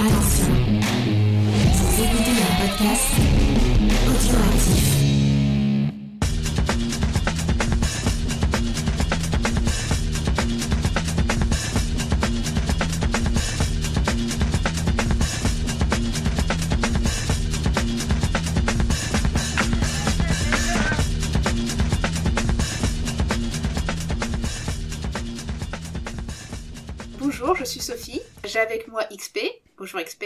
Attention, vous écoutez un podcast audioactif. Bonjour, je suis Sophie. J'ai avec moi XP. Bonjour XP.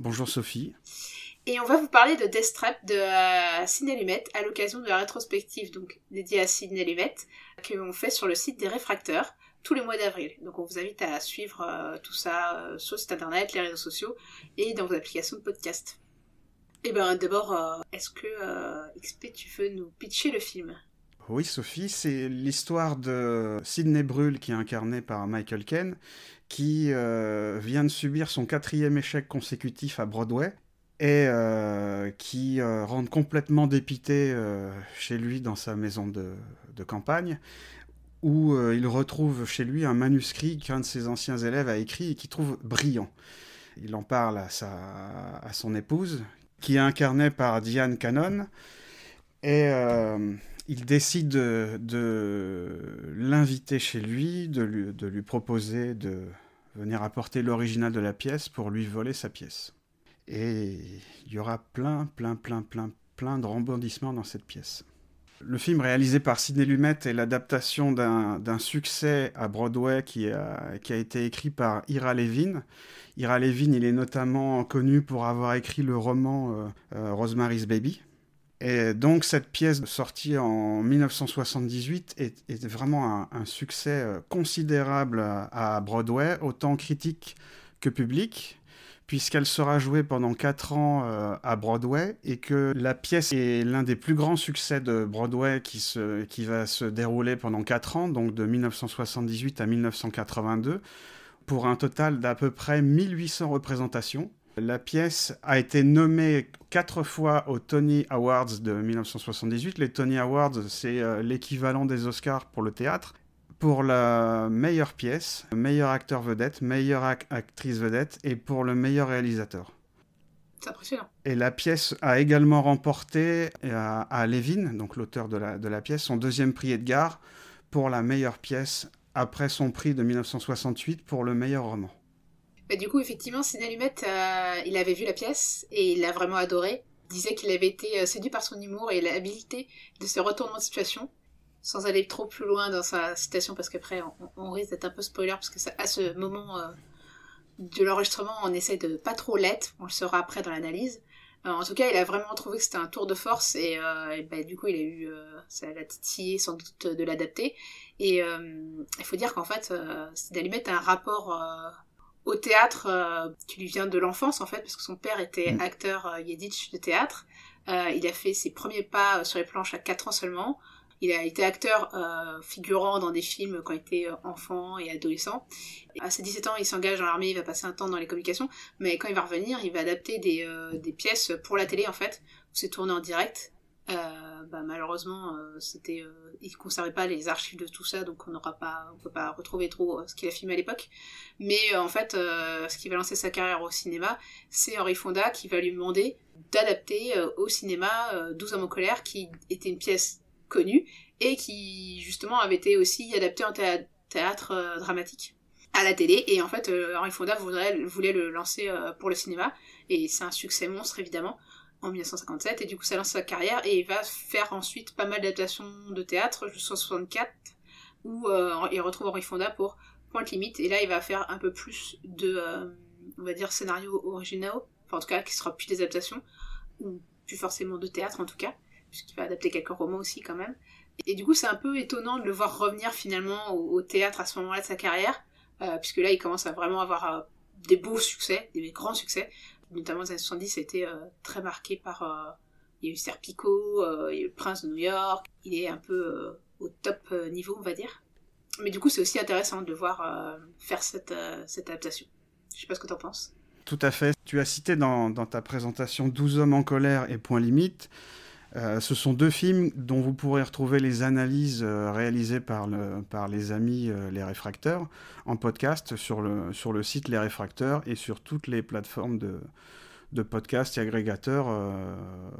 Bonjour Sophie. Et on va vous parler de Death Trap de euh, Sidney Lumet à l'occasion de la rétrospective donc dédiée à Sidney Lumet que l'on fait sur le site des réfracteurs tous les mois d'avril. Donc on vous invite à suivre euh, tout ça euh, sur le site internet, les réseaux sociaux et dans vos applications de podcast. Et ben d'abord, euh, est-ce que XP tu veux nous pitcher le film? Oui Sophie, c'est l'histoire de Sidney Brule qui est incarné par Michael Caine qui euh, vient de subir son quatrième échec consécutif à Broadway et euh, qui euh, rentre complètement dépité chez lui dans sa maison de, de campagne où il retrouve chez lui un manuscrit qu'un de ses anciens élèves a écrit et qu'il trouve brillant. Il en parle à, sa, à son épouse, qui est incarnée par Diane Cannon, et il décide de, l'inviter chez lui, de lui, proposer de venir apporter l'original de la pièce pour lui voler sa pièce. Et il y aura plein, plein, plein, plein, plein de rebondissements dans cette pièce. Le film réalisé par Sidney Lumet est l'adaptation d'un succès à Broadway qui a, qui a été écrit par Ira Levin. Ira Levin, il est notamment connu pour avoir écrit le roman euh, euh, Rosemary's Baby. Et donc cette pièce sortie en 1978 est, vraiment un, succès euh, considérable à, Broadway, autant critique que public puisqu'elle sera jouée pendant 4 ans euh, à Broadway et que la pièce est l'un des plus grands succès de Broadway qui, qui va se dérouler pendant 4 ans, donc de 1978 à 1982, pour un total d'à peu près 1800 représentations. La pièce a été nommée quatre fois aux Tony Awards de 1978. Les Tony Awards, c'est euh, l'équivalent des Oscars pour le théâtre pour la meilleure pièce, meilleur acteur vedette, meilleure ac actrice vedette et pour le meilleur réalisateur. C'est impressionnant. Et la pièce a également remporté à, à Levin, donc l'auteur de la, de la pièce, son deuxième prix Edgar pour la meilleure pièce après son prix de 1968 pour le meilleur roman. Bah, du coup, effectivement, Sidney Lumet, euh, il avait vu la pièce et il l'a vraiment adoré. Il disait qu'il avait été euh, séduit par son humour et l'habilité de ce retournement de situation sans aller trop plus loin dans sa citation parce qu'après on, risque d'être un peu spoiler parce que à ce moment euh, de l'enregistrement on essaie de pas trop l'être, on le saura après dans l'analyse. En tout cas il a vraiment trouvé que c'était un tour de force et, bah, du coup il a eu, ça l'a titillé sans doute de l'adapter. Et il faut dire qu'en fait euh, Sid Alumet a un rapport au théâtre qui lui vient de l'enfance en fait parce que son père était Mm. acteur yiddish de théâtre. il a fait ses premiers pas sur les planches à 4 ans seulement. Il a été acteur euh, figurant dans des films quand il était euh, enfant et adolescent. À ses 17 ans, il s'engage dans l'armée, il va passer un temps dans les communications, mais quand il va revenir, il va adapter des, euh, des pièces pour la télé en fait, où c'est tourné en direct. Euh, bah, malheureusement, euh, c'était, euh, il conservait pas les archives de tout ça, donc on n'aura pas, on peut pas retrouver trop euh, ce qu'il a filmé à l'époque. Mais euh, en fait, ce qui va lancer sa carrière au cinéma, c'est Henri Fonda qui va lui demander d'adapter au cinéma euh, 12 hommes en colère, qui était une pièce connue et qui justement avait été aussi adaptée en théâ- théâtre dramatique à la télé. Et en fait Henri Fonda voudrait, voulait le lancer pour le cinéma. Et c'est un succès monstre évidemment en 1957 et du coup ça lance sa carrière et il va faire ensuite pas mal d'adaptations de théâtre jusqu'en 64 où euh, il retrouve Henri Fonda pour Pointe Limite et là il va faire un peu plus de euh, on va dire scénarios originaux enfin en tout cas qui sera plus des adaptations ou plus forcément de théâtre en tout cas puisqu'il va adapter quelques romans aussi quand même et du coup, c'est un peu étonnant de le voir revenir finalement au, théâtre à ce moment-là de sa carrière, euh, puisque là, il commence à vraiment avoir des beaux succès, des grands succès. Notamment les années 70, ça a été euh, très marqué par... euh, il y a eu Serpico, euh, il y a eu le Prince de New York, il est un peu au top niveau, on va dire. Mais du coup, c'est aussi intéressant de voir faire cette, adaptation. Je sais pas ce que t'en penses. Tout à fait. Tu as cité dans, dans ta présentation 12 hommes en colère et point limite. Euh, ce sont deux films dont vous pourrez retrouver les analyses euh, réalisées par, le, par les amis euh, Les Réfracteurs en podcast sur le, sur le site Les Réfracteurs et sur toutes les plateformes de, de podcasts et agrégateurs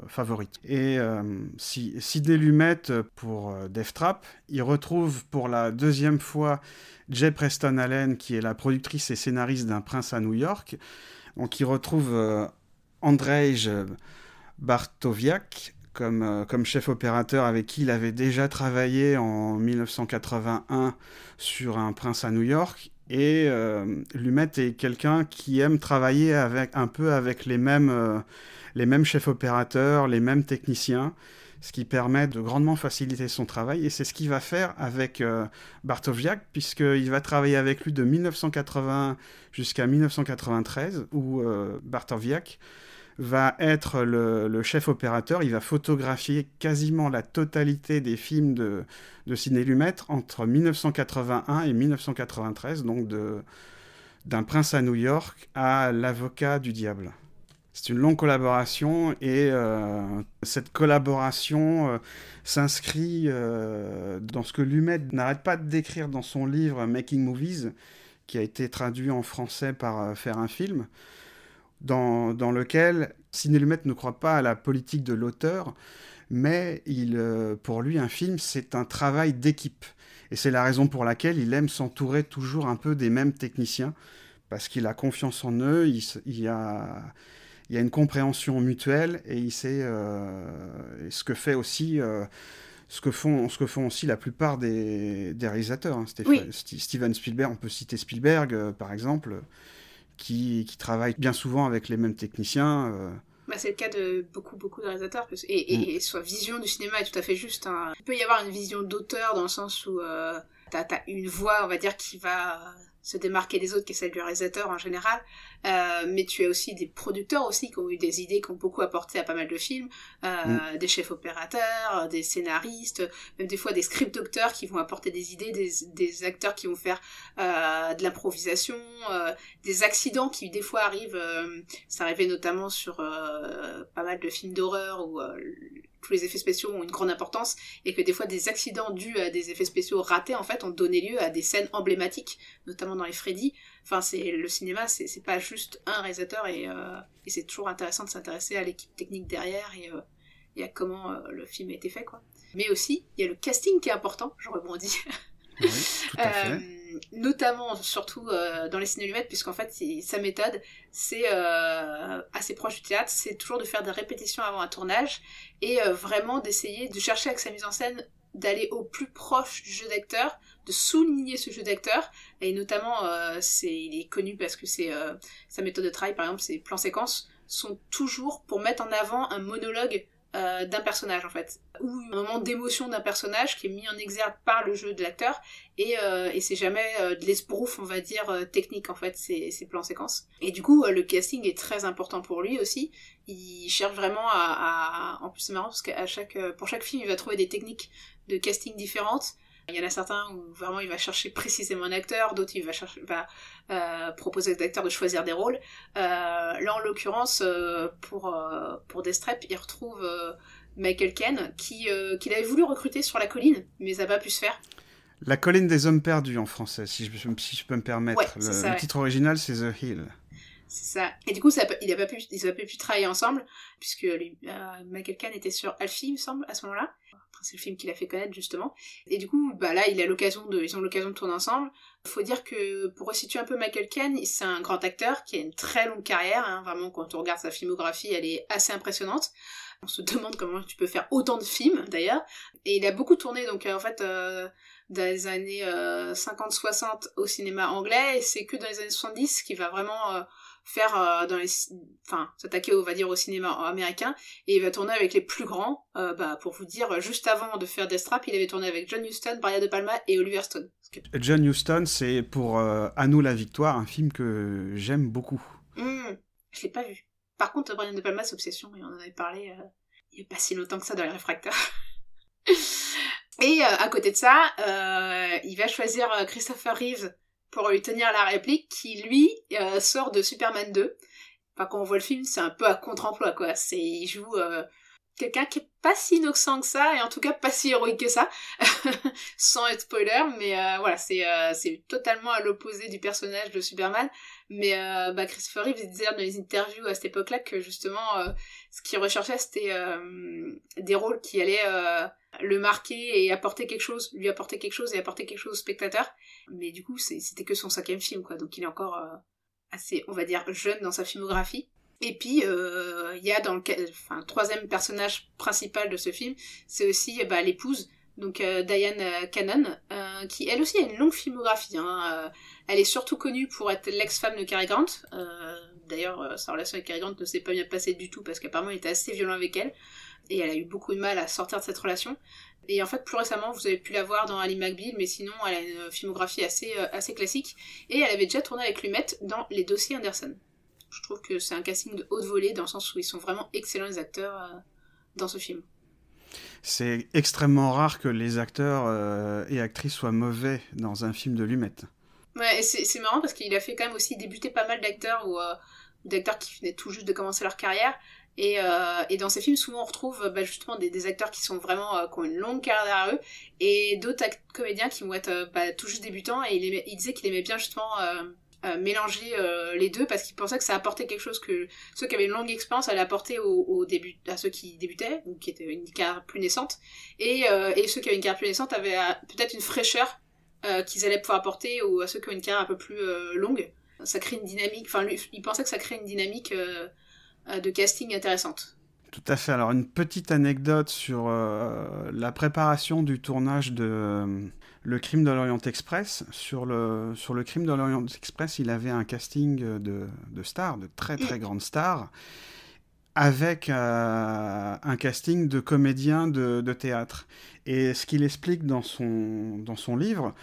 favorites. Et si, Sidney Lumet pour Death Trap, il retrouve pour la deuxième fois Jay Preston Allen, qui est la productrice et scénariste d'un prince à New York. Donc il retrouve Andrzej Bartowiak, comme, euh, comme chef opérateur avec qui il avait déjà travaillé en 1981 sur Un prince à New York. Et euh, Lumet est quelqu'un qui aime travailler un peu avec les mêmes, euh, les mêmes chefs opérateurs, les mêmes techniciens, ce qui permet de grandement faciliter son travail. Et c'est ce qu'il va faire avec Bartowiak, puisqu'il va travailler avec lui de 1980 jusqu'à 1993, où Bartowiak va être le, chef opérateur. Il va photographier quasiment la totalité des films de, de Ciné Lumet entre 1981 et 1993, donc d'un prince à New York à l'avocat du diable. C'est une longue collaboration et euh, cette collaboration euh, s'inscrit euh, dans ce que Lumet n'arrête pas de décrire dans son livre Making Movies, qui a été traduit en français par Faire un film dans, dans lequel Ciné-Lumet ne croit pas à la politique de l'auteur, mais il, euh, pour lui, un film, c'est un travail d'équipe. Et c'est la raison pour laquelle il aime s'entourer toujours un peu des mêmes techniciens, parce qu'il a confiance en eux, il, il, y a, il y a une compréhension mutuelle, et il sait euh, ce que fait aussi... Euh, ce que, font, ce que font aussi la plupart des, des réalisateurs. Hein. Steven Spielberg, on peut citer Spielberg, par exemple qui, qui travaillent bien souvent avec les mêmes techniciens. Euh. Bah, c'est le cas de beaucoup, beaucoup de réalisateurs. Et, et, mm. soit vision du cinéma est tout à fait juste. Hein. Il peut y avoir une vision d'auteur dans le sens où euh, t'as as une voix, on va dire, qui va se démarquer des autres, qui est celle du réalisateur en général. Euh, mais tu as aussi des producteurs aussi qui ont eu des idées, qui ont beaucoup apporté à pas mal de films, euh, mm. des chefs opérateurs, des scénaristes, même des fois des script docteurs qui vont apporter des idées, des, des acteurs qui vont faire euh, de l'improvisation, euh, des accidents qui des fois arrivent. Euh, ça arrivait notamment sur euh, pas mal de films d'horreur où tous les effets spéciaux ont une grande importance et que des fois des accidents dus à des effets spéciaux ratés en fait ont donné lieu à des scènes emblématiques, notamment dans les Freddy. Enfin, c'est le cinéma, c'est pas juste un réalisateur et, euh, et c'est toujours intéressant de s'intéresser à l'équipe technique derrière et, euh, et à comment euh, le film a été fait quoi. Mais aussi, il y a le casting qui est important, je rebondis. Oui, tout à fait notamment surtout euh, dans les ciné-lumettes, puisqu'en fait sa méthode c'est euh, assez proche du théâtre, c'est toujours de faire des répétitions avant un tournage et euh, vraiment d'essayer de chercher avec sa mise en scène d'aller au plus proche du jeu d'acteur, de souligner ce jeu d'acteur. Et notamment il est connu parce que sa méthode de travail par exemple ses plans séquences sont toujours pour mettre en avant un monologue euh, d'un personnage en fait, ou un moment d'émotion d'un personnage qui est mis en exergue par le jeu de l'acteur, et, euh, et c'est jamais euh, de l'esbrouf, on va dire, technique en fait, ces, ces plans séquences. Et du coup, le casting est très important pour lui aussi. Il cherche vraiment à, à... en plus c'est marrant parce qu'à chaque, pour chaque film, il va trouver des techniques de casting différentes. Il y en a certains où vraiment il va chercher précisément un acteur, d'autres il va, chercher, va euh, proposer aux acteurs de choisir des rôles. Euh, là en l'occurrence, euh, pour, pour Destrep, il retrouve Michael Ken qui, qu'il avait voulu recruter sur la colline, mais ça n'a pas pu se faire. La colline des hommes perdus en français, si je, si je peux me permettre. Ouais, le, ça, le ouais. titre original c'est The Hill. C'est ça. Et du coup, ça, il n'a pas pu, ils n'ont pas pu travailler ensemble, puisque lui, Michael Kahn était sur Alfie, il me semble, à ce moment-là c'est le film qu'il a fait connaître justement. Et du coup, bah là, il a l'occasion ils ont l'occasion de tourner ensemble. Faut dire que pour resituer un peu Michael Caine, c'est un grand acteur qui a une très longue carrière. Hein, vraiment, quand on regarde sa filmographie, elle est assez impressionnante. On se demande comment tu peux faire autant de films d'ailleurs. Et il a beaucoup tourné, donc en fait, euh, dans les années euh, 50-60 au cinéma anglais, et c'est que dans les années 70 qu'il va vraiment euh, faire euh, dans les enfin s'attaquer on va dire au cinéma américain. Et il va tourner avec les plus grands euh, bah pour vous dire juste avant de faire Deathtrap il avait tourné avec John Huston, Brian De Palma et Oliver Stone. John Huston c'est pour euh, À nous la victoire un film que j'aime beaucoup. Mmh, je l'ai pas vu. Par contre Brian De Palma c'est Obsession et on en avait parlé euh, il n'y a pas si longtemps que ça dans les réfractaires et euh, à côté de ça euh, il va choisir Christopher Reeves pour lui tenir la réplique qui lui euh, sort de Superman 2. Enfin quand on voit le film c'est un peu à contre-emploi quoi. C'est il joue euh, quelqu'un qui est pas si innocent que ça, et en tout cas pas si héroïque que ça, sans être spoiler, mais euh, voilà, c'est c'est totalement à l'opposé du personnage de Superman. Mais bah, Christopher Reeves disait dans les interviews à cette époque-là que justement, ce qu'il recherchait, c'était des rôles qui allaient le marquer et apporter quelque chose, lui apporter quelque chose et apporter quelque chose au spectateur. Mais du coup, c'était que son cinquième film, quoi, donc il est encore assez, on va dire, jeune dans sa filmographie. Et puis, euh, il y a dans le enfin, troisième personnage principal de ce film, c'est aussi bah, l'épouse, donc euh, Diane euh, Cannon, qui elle aussi a une longue filmographie. Hein, elle est surtout connue pour être l'ex-femme de Cary Grant. D'ailleurs, sa relation avec Cary Grant ne s'est pas bien passée du tout parce qu'apparemment il était assez violent avec elle. Et elle a eu beaucoup de mal à sortir de cette relation. Et en fait, plus récemment, vous avez pu la voir dans Ali McBeal, mais sinon, elle a une filmographie assez, assez classique. Et elle avait déjà tourné avec Lumet dans Les Dossiers Anderson. Je trouve que c'est un casting de haute volée dans le sens où ils sont vraiment excellents les acteurs euh, dans ce film. C'est extrêmement rare que les acteurs euh, et actrices soient mauvais dans un film de Lumet. Ouais, c'est marrant parce qu'il a fait quand même aussi débuter pas mal d'acteurs ou euh, d'acteurs qui venaient tout juste de commencer leur carrière. Et, et dans ces films, souvent on retrouve bah, justement des, acteurs qui sont vraiment qui ont une longue carrière derrière eux et d'autres comédiens qui vont être bah, tout juste débutants. Et il, disait qu'il aimait bien justement euh, mélanger euh, les deux parce qu'il pensait que ça apportait quelque chose que ceux qui avaient une longue expérience allaient apporter au, début à ceux qui débutaient ou qui étaient une carrière plus naissante et, euh, et ceux qui avaient une carrière plus naissante avaient peut-être une fraîcheur qu'ils allaient pouvoir apporter à ceux qui ont une carrière un peu plus longue ça crée une dynamique enfin il pensait que ça crée une dynamique de casting intéressante tout à fait. Alors une petite anecdote sur la préparation du tournage de le crime de l'Orient Express. Sur le, sur le crime de l'Orient Express, il avait un casting de, de stars, de très très grandes stars, avec euh, un casting de comédiens de, de théâtre. Et ce qu'il explique dans son, dans son livre,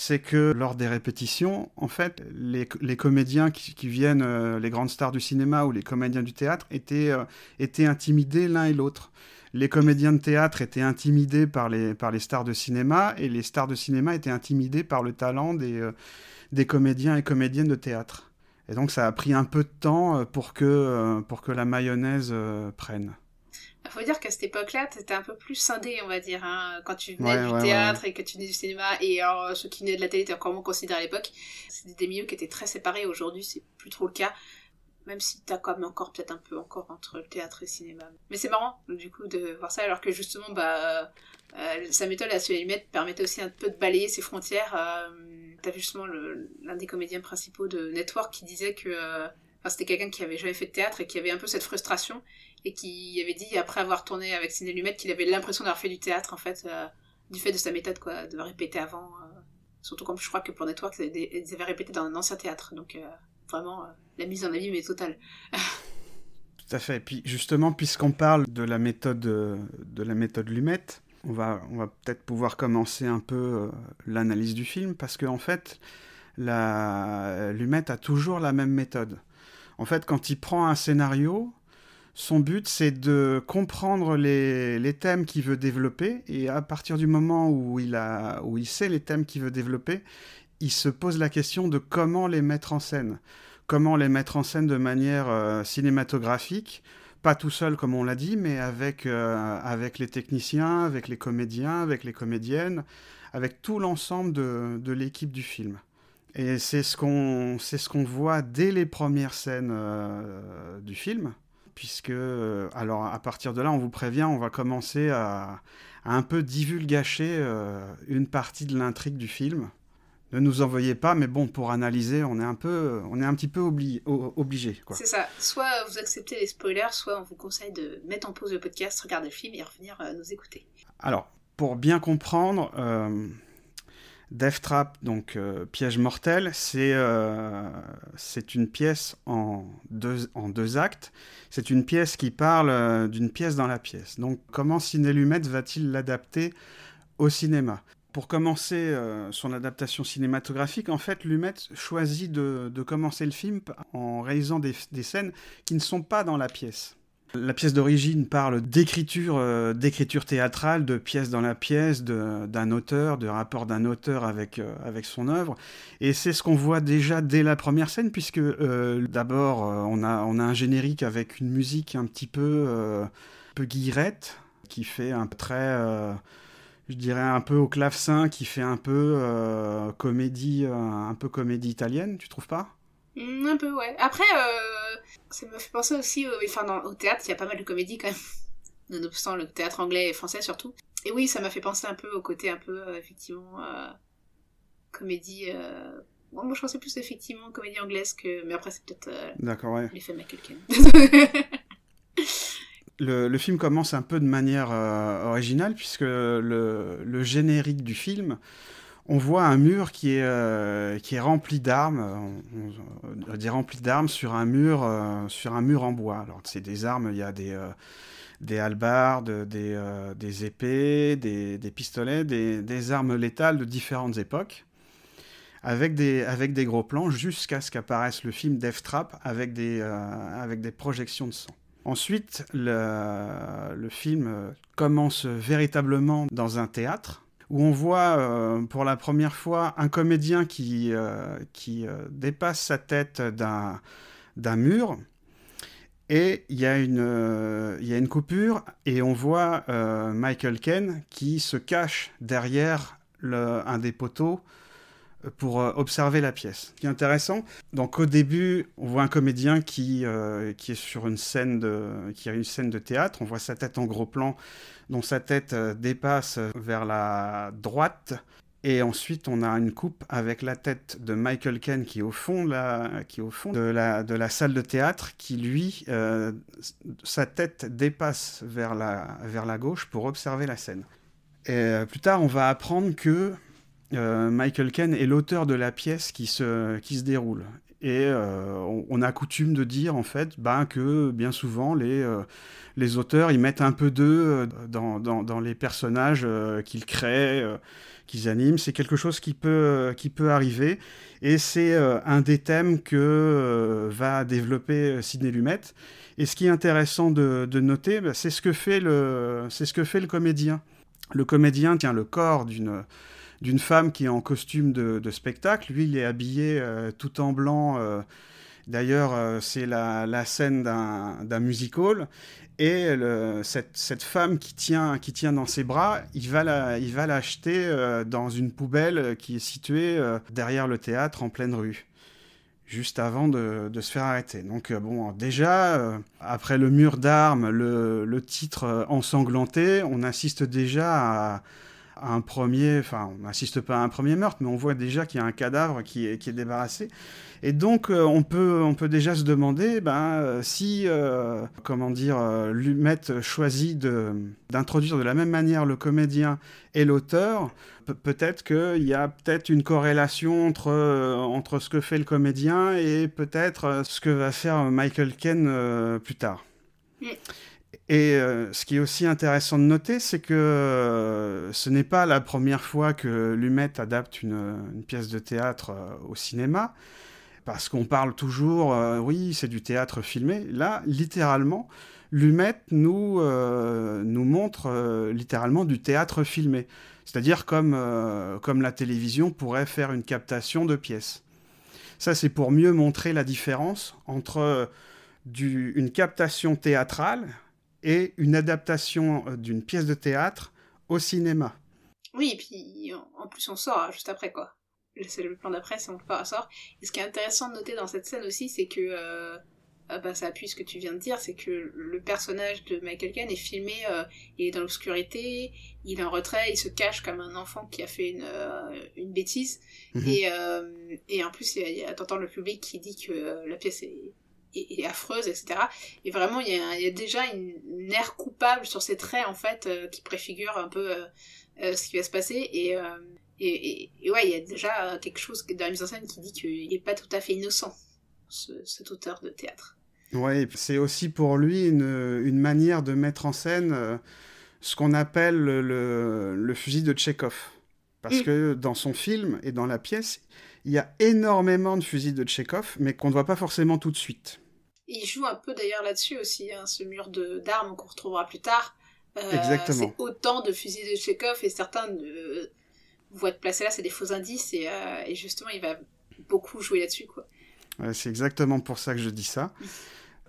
c'est que lors des répétitions, en fait, les, comédiens qui, viennent, euh, les grandes stars du cinéma ou les comédiens du théâtre, étaient, euh, étaient intimidés l'un et l'autre les comédiens de théâtre étaient intimidés par les, par les stars de cinéma et les stars de cinéma étaient intimidés par le talent des, euh, des comédiens et comédiennes de théâtre. Et donc ça a pris un peu de temps pour que, pour que la mayonnaise prenne. Il faut dire qu'à cette époque-là, étais un peu plus scindé, on va dire, hein, quand tu venais du théâtre et que tu venais du cinéma, et alors ceux qui venaient de la télé étaient encore moins considérés à l'époque. C'était des milieux qui étaient très séparés. Aujourd'hui, c'est plus trop le cas même si t'as quand même encore peut-être un peu encore entre le théâtre et le cinéma. Mais c'est marrant, du coup, de voir ça, alors que justement, bah, euh, sa méthode à se mettre permettait aussi un peu de balayer ses frontières. Euh, t'as vu justement l'un des comédiens principaux de Network qui disait que euh, c'était quelqu'un qui avait jamais fait de théâtre et qui avait un peu cette frustration et qui avait dit, après avoir tourné avec Ciné Lumet, qu'il avait l'impression d'avoir fait du théâtre, en fait, du fait de sa méthode, quoi, de répéter avant. surtout comme je crois que pour Network, ils avaient répété dans un ancien théâtre, donc vraiment la mise en abîme est totale. Tout à fait. Et puis justement, puisqu'on parle de la méthode de la méthode Lumet, on va, on va peut-être pouvoir commencer un peu euh, l'analyse du film, parce qu'en en fait, la Lumet a toujours la même méthode. En fait, quand il prend un scénario, son but, c'est de comprendre les, thèmes qu'il veut développer, et à partir du moment où il, sait les thèmes qu'il veut développer, il se pose la question de comment les mettre en scène. Comment les mettre en scène de manière euh, cinématographique, pas tout seul comme on l'a dit, mais avec, euh, avec les techniciens, avec les comédiens, avec les comédiennes, avec tout l'ensemble de, l'équipe du film. Et c'est ce qu'on ce qu'on voit dès les premières scènes euh, du film, puisque, alors à partir de là, on vous prévient, on va commencer à, à un peu divulgacher une partie de l'intrigue du film ne nous envoyez pas, mais bon, pour analyser, on est un peu, on est un petit peu obligé. C'est ça. Soit vous acceptez les spoilers, soit on vous conseille de mettre en pause le podcast, regarder le film et revenir euh, nous écouter. Alors, pour bien comprendre, euh, Death Trap, donc euh, Piège mortel, c'est c'est une pièce en deux, en deux actes. C'est une pièce qui parle d'une pièce dans la pièce. Donc, comment Ciné Lumet va-t-il l'adapter au cinéma? Pour commencer euh, son adaptation cinématographique, en fait, Lumet choisit de, commencer le film en réalisant des, scènes qui ne sont pas dans la pièce. La pièce d'origine parle d'écriture, euh, d'écriture théâtrale, de pièce dans la pièce, d'un auteur, de rapport d'un auteur avec, euh, avec son œuvre. Et c'est ce qu'on voit déjà dès la première scène, puisque d'abord, on, a, on a un générique avec une musique un petit peu peu guillerette, qui fait un euh, je dirais un peu au clavecin, qui fait un peu euh, comédie, un peu comédie italienne, tu trouves pas? Mm, Un peu, ouais. Après, euh, ça me fait penser aussi au, enfin, dans- au théâtre, il y a pas mal de comédies quand même. Nonobstant le théâtre anglais et français surtout. Et oui, ça m'a fait penser un peu au côté un peu, euh, effectivement, euh, comédie. Euh... bon, moi, je pensais plus effectivement comédie anglaise que. Mais après, c'est peut-être D'accord, ouais. l'effet Caine. Le, le film commence un peu de manière euh, originale, puisque le, le générique du film, on voit un mur qui est, euh, rempli d'armes, rempli d'armes sur un mur, euh, sur un mur en bois. Alors c'est des armes, il y a des, euh, des euh, épées, des, pistolets, des, armes létales de différentes époques, avec des, gros plans, jusqu'à ce qu'apparaisse le film Death Trap avec des, projections de sang. Ensuite, le, film commence véritablement dans un théâtre où on voit euh, pour la première fois un comédien qui, euh, euh, dépasse sa tête d'un mur. Et il y, a une, coupure et on voit Michael Caine qui se cache derrière un des poteaux pour euh, observer la pièce. Ce qui est intéressant, donc au début, on voit un comédien qui, euh, qui est sur une scène de, qui a une scène de théâtre. On voit sa tête en gros plan, dont sa tête euh, dépasse vers la droite. Et ensuite, on a une coupe avec la tête de Michael Caine qui est au fond la, qui au fond de la, de la salle de théâtre, qui lui, sa tête dépasse vers la, vers la gauche pour observer la scène. Et plus tard, on va apprendre que Michael Caine est l'auteur de la pièce qui se, qui se déroule. Et euh, on, a coutume de dire en fait ben, que bien souvent les, euh, les auteurs ils mettent un peu d'eux euh, dans, dans, les personnages euh, qu'ils créent, euh, qu'ils animent. C'est quelque chose qui peut, euh, qui peut arriver. Et c'est euh, un des thèmes que euh, va développer euh, Sidney Lumet. Et ce qui est intéressant de, noter, ben, c'est ce, que fait le- ce que fait le comédien. Le comédien tient le corps d'une d'une femme qui est en costume de, spectacle. Lui, il est habillé euh, tout en blanc. euh, D'ailleurs, euh, c'est la, scène d'un d'un music-hall. Et cette, femme qui tient, qui tient dans ses bras, il va l'acheter dans une poubelle qui est située derrière le théâtre en pleine rue juste avant de, se faire arrêter. Donc bon, déjà, après le mur d'armes, le, le titre ensanglanté, on assiste déjà à, un premier, enfin on n'assiste pas à un premier meurtre, mais on voit déjà qu'il y a un cadavre qui est, qui est débarrassé. Et donc euh, on, peut, on peut déjà se demander ben, euh, si, euh, comment dire, Lumet choisit d'introduire de la même manière le comédien et l'auteur, Pe- peut-être qu'il y a peut-être une corrélation entre, entre ce que fait le comédien et peut-être ce que va faire Michael euh, plus tard. Et euh, ce qui est aussi intéressant de noter, c'est que euh, ce n'est pas la première fois que Lumet adapte une, une pièce de théâtre euh, au cinéma, parce qu'on parle toujours, euh, oui, c'est du théâtre filmé. Là, littéralement, Lumet nous, euh, montre euh, littéralement du théâtre filmé. C'est-à-dire comme, euh, la télévision pourrait faire une captation de pièces. Ça, c'est pour mieux montrer la différence entre euh, une captation théâtrale et une adaptation euh, d'une pièce de théâtre au cinéma. Oui, et puis en plus on sort hein, juste après quoi. C'est le plan d'après, c'est on part sort. Et ce qui est intéressant de noter dans cette scène aussi, c'est que euh, ah bah, ça appuie ce que tu viens de dire, c'est que le personnage de Michael Caine est filmé, euh, il est dans l'obscurité, il est en retrait, il se cache comme un enfant qui a fait une, euh, une bêtise. Mhm. Et, euh, et en plus, t'entends le public qui dit que la pièce est, est, est affreuse, etc. Et vraiment, il y a, il y a déjà une, une air coupable sur ses traits, en fait, euh, qui préfigure un peu euh, euh, ce qui va se passer. Et, et, et, et ouais, il y a déjà quelque chose dans la mise en scène qui dit qu'il n'est pas tout à fait innocent, ce, cet auteur de théâtre. Oui, c'est aussi pour lui une, une manière de mettre en scène ce qu'on appelle le, le- le fusil de Tchekhov. Parce Mm. que dans son film et dans la pièce, il y a énormément de fusils de Tchekhov, mais qu'on ne voit pas forcément tout de suite. Il joue un peu d'ailleurs là-dessus aussi, hein, ce mur de- d'armes qu'on retrouvera plus tard. Euh, Exactement. C'est autant de fusils de Chekhov et certains de... vont être placés là, c'est des faux indices et, euh, et justement il va beaucoup jouer là-dessus quoi. Ouais, c'est exactement pour ça que je dis ça.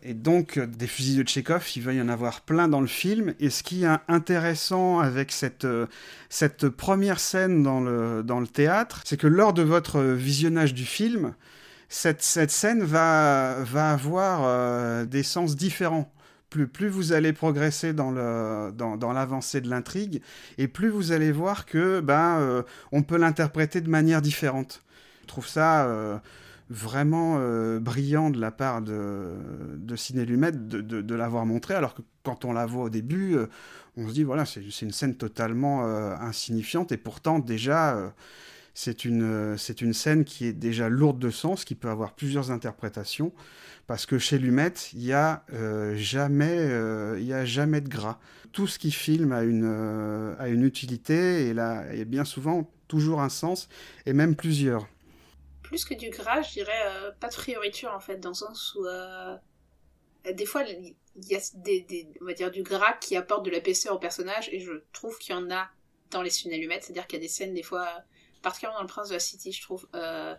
Et donc, euh, des fusils de Tchekhov, il va y en avoir plein dans le film. Et ce qui est intéressant avec cette, euh, cette première scène dans le, dans le théâtre, c'est que lors de votre visionnage du film, cette, scène va, avoir euh, des sens différents. Plus, vous allez progresser dans, l'avancée de l'intrigue, et plus vous allez voir que ben, on peut l'interpréter de manière différente. Je trouve ça vraiment euh, brillant de la part de, de Ciné Lumet de, de, l'avoir montré, alors que quand on la voit au début, euh, on se dit, voilà, c'est une scène totalement euh, insignifiante, et pourtant déjà, c'est une, c'est une scène qui est déjà lourde de sens, qui peut avoir plusieurs interprétations, parce que chez Lumet, il n'y a, jamais, il a jamais de gras. Tout ce qui filme a une, a une utilité, et, là, et bien souvent toujours un sens, et même plusieurs plus que du gras, je dirais euh, pas de prioriture en fait, dans le sens où euh, des fois il y a des, on va dire du gras qui apporte de l'épaisseur au personnage et je trouve qu'il y en a dans les scènes allumettes, c'est-à-dire qu'il y a des scènes des fois, particulièrement dans le Prince de la City, je trouve, euh,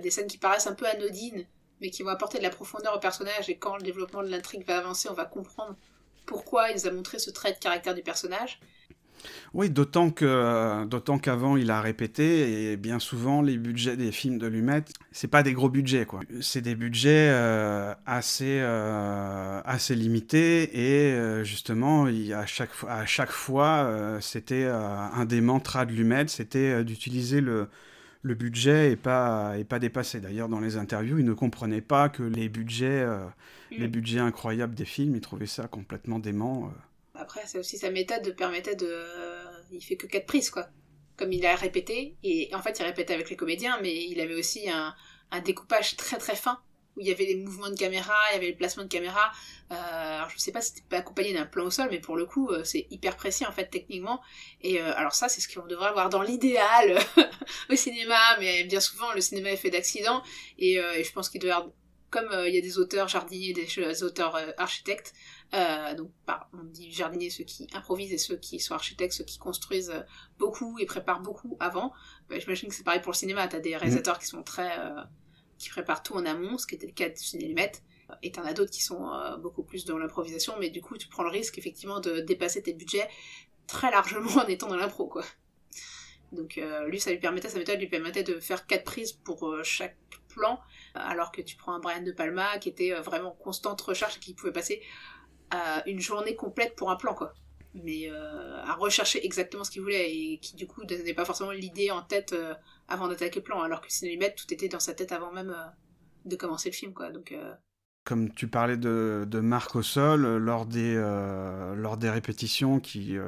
des scènes qui paraissent un peu anodines mais qui vont apporter de la profondeur au personnage et quand le développement de l'intrigue va avancer, on va comprendre pourquoi il nous a montré ce trait de caractère du personnage. Oui, d'autant que d'autant qu'avant il a répété et bien souvent les budgets des films de Lumet, c'est pas des gros budgets quoi. C'est des budgets euh, assez euh, assez limités et euh, justement il, à chaque fois à chaque fois c'était un des mantras de Lumet, c'était d'utiliser le le budget et pas et pas dépasser. D'ailleurs dans les interviews, il ne comprenait pas que les budgets les budgets incroyables des films, il trouvait ça complètement dément. Après, c'est aussi sa méthode de permettait de. Il fait que quatre prises, quoi. Comme il a répété. Et en fait, il répétait avec les comédiens, mais il avait aussi un, découpage très très fin où il y avait des mouvements de caméra, il y avait le placement de caméra. Euh, alors je sais pas si c'était pas accompagné d'un plan au sol, mais pour le coup, euh, c'est hyper précis en fait techniquement. Et euh, alors ça, c'est ce qu'on devrait avoir dans l'idéal au cinéma, mais bien souvent le cinéma est fait d'accidents. Et, je pense qu'il doit avoir, comme il y a des auteurs jardiniers, des auteurs architectes, euh, donc, bah, on dit jardiniers, ceux qui improvisent et ceux qui sont architectes, ceux qui construisent euh, beaucoup et préparent beaucoup avant. Bah, J'imagine que c'est pareil pour le cinéma. T'as des réalisateurs mm. qui sont très, euh, qui préparent tout en amont, ce qui était le cas du cinéma. Et t'en as d'autres qui sont euh, beaucoup plus dans l'improvisation, mais du coup, tu prends le risque effectivement de dépasser tes budgets très largement en étant dans l'impro, quoi. Donc lui, ça lui permettait, sa méthode lui permettait de faire quatre prises pour chaque plan, alors que tu prends un Brian De Palma qui était vraiment constante recherche et qui pouvait passer une journée complète pour un plan, quoi. Mais euh, à rechercher exactement ce qu'il voulait et qui, du coup, donnait pas forcément l'idée en tête euh, avant d'attaquer le plan, alors que Cinélimètre, tout était dans sa tête avant même euh, de commencer le film, quoi. Donc. Comme tu parlais de, de au sol, lors des, lors des répétitions qu'il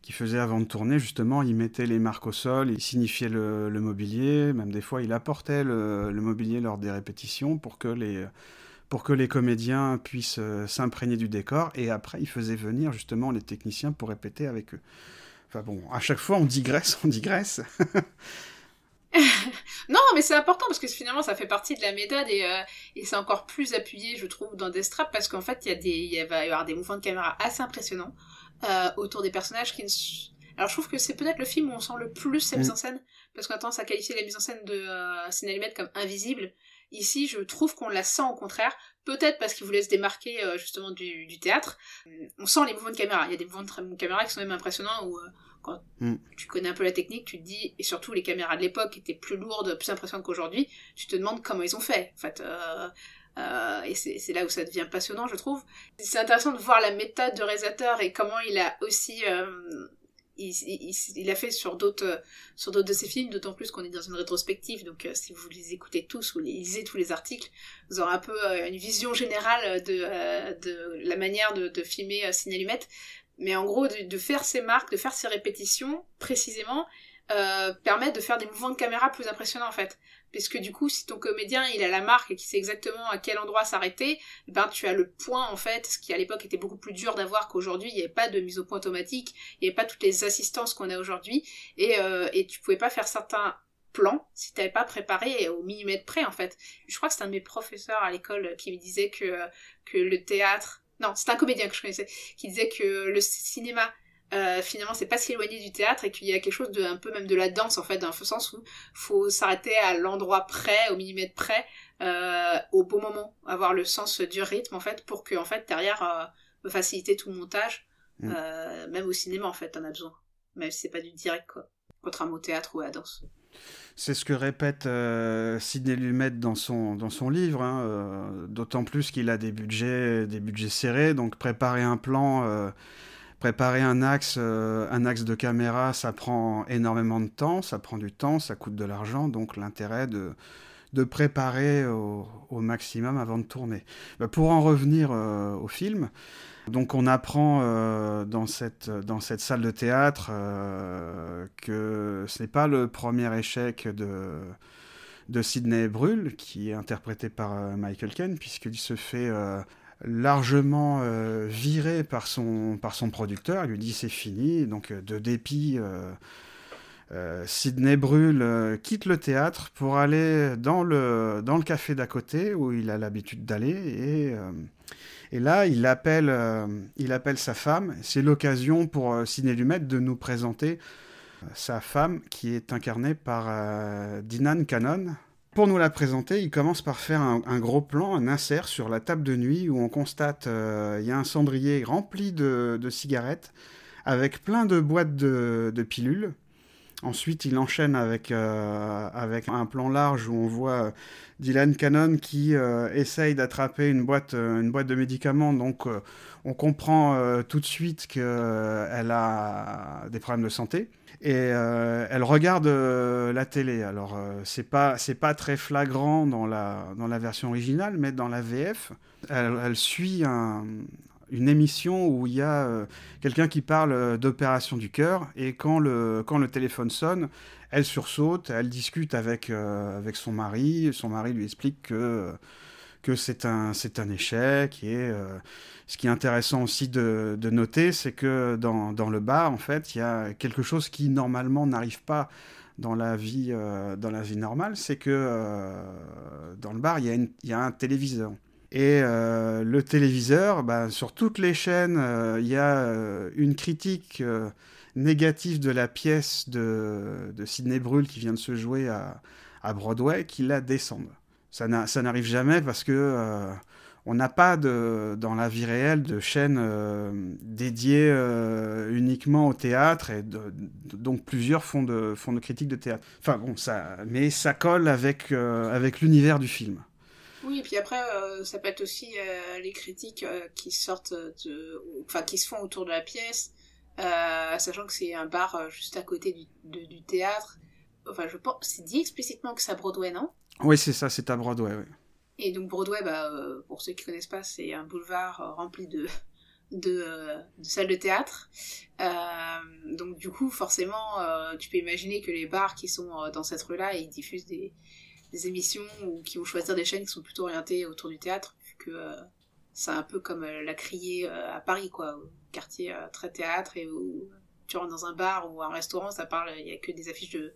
qui faisait avant de tourner, justement, il mettait les marques au sol, il signifiait le, mobilier, même des fois il apportait le, mobilier lors des répétitions pour que les, pour que les comédiens puissent euh, s'imprégner du décor, et après il faisait venir justement les techniciens pour répéter avec eux. Enfin bon, à chaque fois on digresse, on digresse. non, mais c'est important parce que finalement ça fait partie de la méthode et, euh, et c'est encore plus appuyé, je trouve, dans des straps parce qu'en fait il y, a des, il va y avoir des mouvements de caméra assez impressionnants euh, autour des personnages qui ne... Alors je trouve que c'est peut-être le film où on sent le plus mise mm. en scène parce qu'on a tendance à qualifier la mise en scène de euh, comme invisible Ici, je trouve qu'on la sent au contraire, peut-être parce qu'il voulait se démarquer euh, justement du, théâtre. On sent les mouvements de caméra. Il y a des mouvements de caméra qui sont même impressionnants où euh, quand mm. tu connais un peu la technique, tu te dis, et surtout les caméras de l'époque étaient plus lourdes, plus impressionnantes qu'aujourd'hui, tu te demandes comment ils ont fait. En fait, euh, et c'est là où ça devient passionnant, je trouve. C'est intéressant de voir la méthode de réalisateur et comment il a aussi il, a fait sur d'autres sur d'autres de ses films, d'autant plus qu'on est dans une rétrospective. Donc, euh, si vous les écoutez tous ou lisez tous les articles, vous aurez un peu euh, une vision générale de, euh, de la manière de, de filmer Ciné Lumette. Mais en gros, de, de, faire ses marques, de faire ses répétitions précisément, permet de faire des mouvements de caméra plus impressionnants en fait. Puisque du coup, si ton comédien il a la marque et qu'il sait exactement à quel endroit s'arrêter, ben tu as le point en fait, ce qui à l'époque était beaucoup plus dur d'avoir qu'aujourd'hui. Il n'y avait pas de mise au point automatique, il n'y avait pas toutes les assistances qu'on a aujourd'hui, et, euh, et tu pouvais pas faire certains plans si tu n'avais pas préparé au millimètre près en fait. Je crois que c'est un de mes professeurs à l'école qui me disait que, que le théâtre non, c'est un comédien que je connaissais, qui disait que le cinéma euh, finalement c'est pas si éloigné du théâtre et qu'il y a quelque chose de un peu même de la danse en fait d'un sens où faut s'arrêter à l'endroit près au millimètre près au bon moment, avoir le sens du rythme en fait, pour que en fait derrière me faciliter tout le montage, mm. même au cinéma en fait, on a besoin, même si c'est pas du direct quoi, contrairement au théâtre ou à la danse. C'est ce que répète euh, Sidney Lumet dans son, dans son livre, hein, euh, d'autant plus qu'il a des budgets, des budgets serrés, donc préparer un plan, euh, préparer un axe, un axe de caméra, ça prend énormément de temps, ça prend du temps, ça coûte de l'argent, donc l'intérêt de, de préparer au, maximum avant de tourner. Bah, pour en revenir au film, donc on apprend euh, dans, cette, dans cette salle de théâtre euh, que ce n'est pas le premier échec de, de Sidney Brühl, qui est interprété par euh, Michael Ken, puisqu'il se fait largement viré par son, par son producteur. Il lui dit c'est fini, donc de dépit. Sidney Brühl quitte le théâtre pour aller dans le, dans le café d'à côté où il a l'habitude d'aller et et là, il appelle, euh, il appelle sa femme. C'est l'occasion pour euh, Ciné Lumet de nous présenter euh, sa femme qui est incarnée par Dinan Cannon. Pour nous la présenter, il commence par faire un, gros plan, un insert sur la table de nuit où on constate il y a un cendrier rempli de, cigarettes avec plein de boîtes de pilules. Ensuite, il enchaîne avec, euh, avec un plan large où on voit euh, Dylan Cannon qui euh, essaye d'attraper une boîte, une boîte de médicaments. Donc, on comprend tout de suite qu'elle a des problèmes de santé. Et elle regarde la télé. Alors, c'est pas, c'est pas très flagrant dans la, dans la version originale, mais dans la VF, elle, suit un, une émission où il y a euh, quelqu'un qui parle euh, d'opération du cœur et quand le, quand le téléphone sonne, elle sursaute, elle discute avec, euh, avec son mari, son mari lui explique que, que c'est un, c'est un échec et ce qui est intéressant aussi de, de noter, c'est que dans, dans, le bar, en fait, il y a quelque chose qui normalement n'arrive pas dans la vie, dans la vie normale, c'est que dans le bar, il y, a y a un téléviseur. Et euh, le téléviseur, bah, sur toutes les chaînes, euh, il y a euh, une critique négative de la pièce de, de Sidney Brühl qui vient de se jouer à, à Broadway qui la descendent. Ça n'arrive jamais parce que on n'a pas dans la vie réelle de chaîne dédiée uniquement au théâtre et donc plusieurs font de, critiques de théâtre. Enfin bon, mais ça colle avec, avec l'univers du film. Oui, et puis après, euh, ça peut être aussi euh, les critiques euh, qui sortent enfin, qui se font autour de la pièce, sachant que c'est un bar juste à côté du, théâtre. Enfin, je pense, c'est dit explicitement que c'est Broadway, non? Oui, c'est ça, c'est à Broadway, oui. Et donc Broadway, bah, pour ceux qui connaissent pas, c'est un boulevard rempli de, de, de, salles de théâtre. donc du coup, forcément, tu peux imaginer que les bars qui sont dans cette rue-là, ils diffusent des, émissions ou qui vont choisir des chaînes qui sont plutôt orientées autour du théâtre, vu que euh, c'est un peu comme euh, la criée euh, à Paris, quoi, quartier très théâtre et où tu rentres dans un bar ou un restaurant, ça parle, il y a que des affiches de,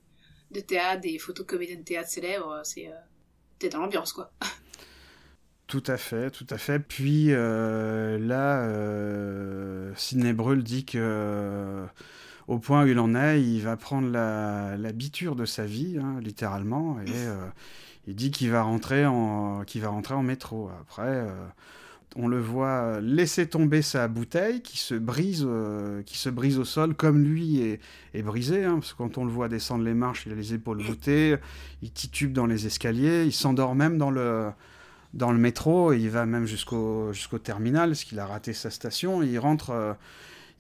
de théâtre, des photos comédiennes de théâtre célèbres, c'est t'es dans l'ambiance, quoi. Tout à fait, tout à fait. Puis là, euh, Sidney Brühl dit que au point où il en est, il va prendre la, la biture de sa vie, hein, littéralement, et euh, il dit qu'il va, rentrer en, va rentrer en métro. Après, euh, on le voit laisser tomber sa bouteille qui se brise, euh, qui se brise au sol, comme lui est, est brisé, hein, parce que quand on le voit descendre les marches, il a les épaules voûtées, il titube dans les escaliers, il s'endort même dans le dans le métro, il va même jusqu'au terminal, parce qu'il a raté sa station, il rentre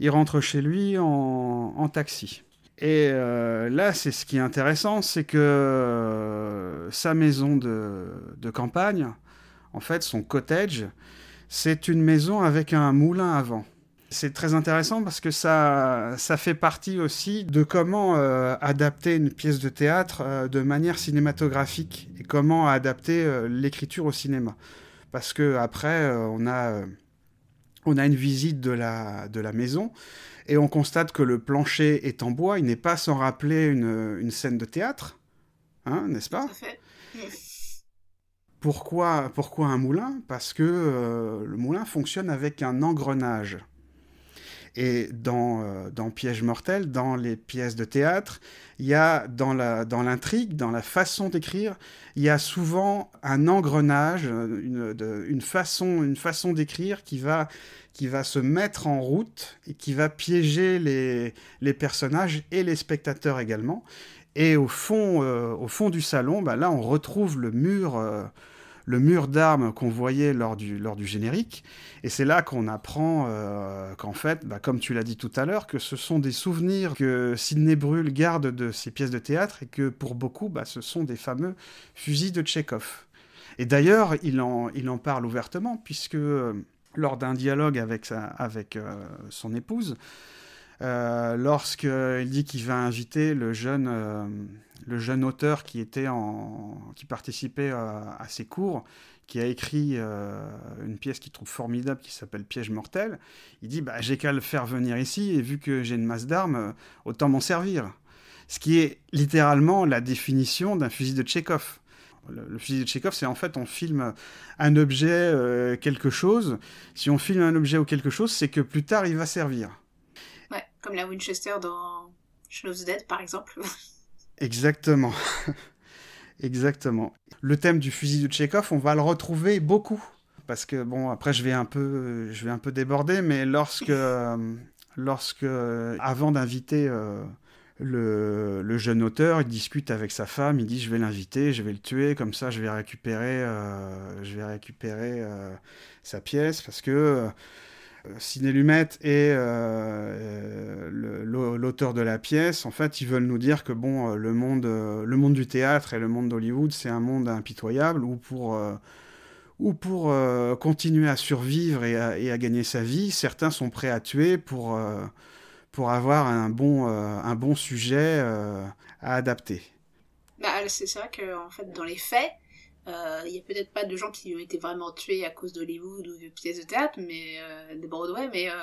il rentre chez lui en, taxi. Et euh, là, c'est ce qui est intéressant, c'est que euh, sa maison de, campagne, en fait, son cottage, c'est une maison avec un moulin à vent. C'est très intéressant parce que ça, ça fait partie aussi de comment euh, adapter une pièce de théâtre de manière cinématographique et comment adapter l'écriture au cinéma. Parce que après, on a on a une visite de la, de la maison et on constate que le plancher est en bois. Il n'est pas sans rappeler une, scène de théâtre, hein, n'est-ce pas? Pourquoi, un moulin? Parce que euh, le moulin fonctionne avec un engrenage. Et dans, euh, dans Piège mortel, dans les pièces de théâtre, il y a dans l'intrigue, dans, la façon d'écrire, il y a souvent un engrenage, une, une façon, d'écrire qui va, se mettre en route et qui va piéger les, personnages et les spectateurs également. Et au fond, euh, au fond du salon, bah, là, on retrouve le mur, euh, le mur d'armes qu'on voyait lors du, lors du générique. Et c'est là qu'on apprend euh, qu'en fait, bah, comme tu l'as dit tout à l'heure, que ce sont des souvenirs que Sidney Brûle garde de ses pièces de théâtre et que pour beaucoup, bah, ce sont des fameux fusils de Tchekhov. Et d'ailleurs, il en, il en parle ouvertement, puisque lors d'un dialogue avec, sa, avec son épouse, euh, lorsqu'il dit qu'il va inviter le jeune, euh, le jeune auteur qui, était en, qui participait à, ses cours, qui a écrit euh, une pièce qu'il trouve formidable qui s'appelle Piège mortel, il dit bah, J'ai qu'à le faire venir ici, et vu que j'ai une masse d'armes, autant m'en servir. Ce qui est littéralement la définition d'un fusil de Tchekhov. Le, fusil de Tchekhov, c'est en fait on filme un objet, quelque chose. Si on filme un objet ou quelque chose, c'est que plus tard il va servir comme la Winchester dans the Dead, par exemple. Exactement. Exactement. Le thème du fusil de Tchekhov, on va le retrouver beaucoup. Parce que, bon, après, je vais un peu, je vais un peu déborder, mais lorsque, lorsque avant d'inviter euh, le, jeune auteur, il discute avec sa femme, il dit Je vais l'inviter, je vais le tuer, comme ça, je vais récupérer, euh, je vais récupérer euh, sa pièce, parce que Ciné Lumet et euh, euh, l'auteur de la pièce, en fait, ils veulent nous dire que bon, euh, le monde, le monde du théâtre et le monde d'Hollywood, c'est un monde impitoyable où pour, où pour continuer à survivre et à, gagner sa vie, certains sont prêts à tuer pour, pour avoir un bon, un bon sujet à adapter. Bah, c'est vrai que en fait, dans les faits, euh, il y a peut-être pas de gens qui ont été vraiment tués à cause d'Hollywood ou de pièces de théâtre, mais euh, de Broadway, mais euh,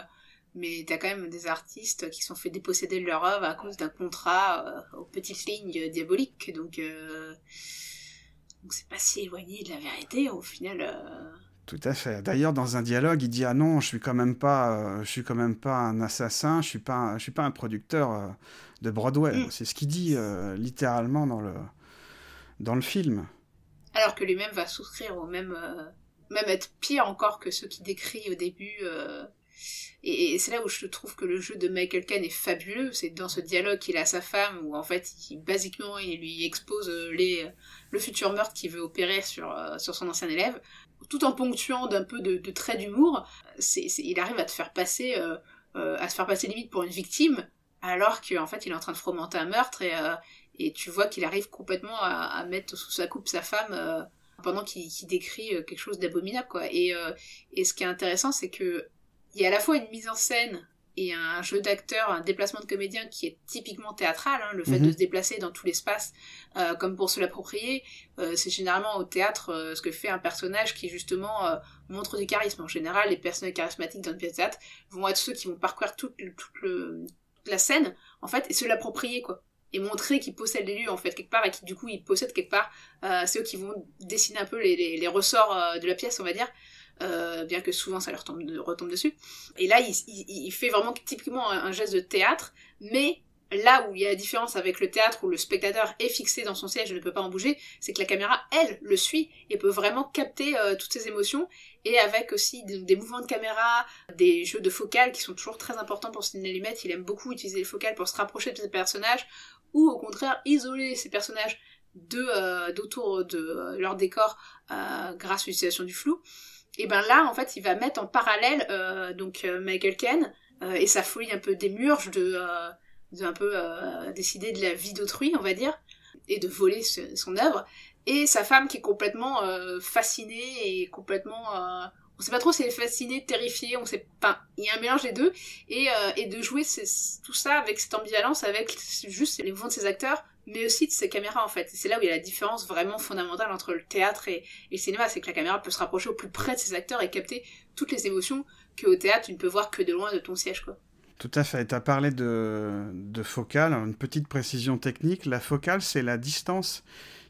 mais t'as quand même des artistes qui sont fait déposséder de leur œuvre à cause d'un contrat aux petites lignes diaboliques, donc donc c'est pas si éloigné de la vérité au final. Tout à fait. D'ailleurs, dans un dialogue, il dit ah non, je suis quand même pas, je suis quand même pas un assassin, je suis pas, je suis pas un producteur de Broadway. Mm. C'est ce qu'il dit littéralement dans le dans le film alors que lui-même va souscrire au même, euh, même être pire encore que ceux qui décrit au début. Euh, et, c'est là où je trouve que le jeu de Michael Caine est fabuleux, c'est dans ce dialogue qu'il a sa femme, où en fait, il, basiquement, il lui expose euh, les, le futur meurtre qu'il veut opérer sur, sur son ancien élève, tout en ponctuant d'un peu de, de traits d'humour, il arrive à te faire passer, à se faire passer limite pour une victime, alors qu'en fait, il est en train de fomenter un meurtre et, et tu vois qu'il arrive complètement à, mettre sous sa coupe sa femme euh, pendant qu'il décrit euh, quelque chose d'abominable quoi et, euh, et ce qui est intéressant c'est que il y a à la fois une mise en scène et un jeu d'acteur, un déplacement de comédien qui est typiquement théâtral, hein, le fait de mhm. se déplacer dans tout l'espace comme pour se l'approprier, c'est généralement au théâtre ce que fait un personnage qui justement montre du charisme. En général, les personnages charismatiques dans une pièce de théâtre vont être ceux qui vont parcourir toute, toute, le, toute la scène, en fait, et se l'approprier, quoi et montrer qu'ils possèdent les lieux en fait quelque part et qui du coup ils possèdent quelque part euh, c'est eux qui vont dessiner un peu les, ressorts euh, de la pièce on va dire. Euh, bien que souvent ça leur tombe retombe dessus. Et là il, fait vraiment typiquement un, geste de théâtre mais là où il y a la différence avec le théâtre où le spectateur est fixé dans son siège et ne peut pas en bouger, c'est que la caméra, elle, le suit et peut vraiment capter toutes ses émotions. Et avec aussi des, mouvements de caméra, des jeux de focale qui sont toujours très importants pour Sidney Lumet. Il aime beaucoup utiliser les focales pour se rapprocher de ses personnages ou au contraire isoler ces personnages de euh, d'autour de euh, leur décor euh, grâce à l'utilisation du flou et ben là en fait il va mettre en parallèle donc Michael Ken et sa folie un peu démurge de, de un peu décider de la vie d'autrui on va dire et de voler son œuvre et sa femme qui est complètement fascinée et complètement on sait pas trop si elle est fascinée, terrifiée, on sait pas. Il y a un mélange des deux, et, euh, de jouer tout ça avec cette ambivalence, avec juste les mouvements de ses acteurs, mais aussi de ses caméras en fait. C'est là où il y a la différence vraiment fondamentale entre le théâtre et, le cinéma, c'est que la caméra peut se rapprocher au plus près de ses acteurs et capter toutes les émotions qu'au théâtre tu ne peux voir que de loin de ton siège quoi. Tout à fait. Tu as parlé de, de focale, une petite précision technique. La focale, c'est la distance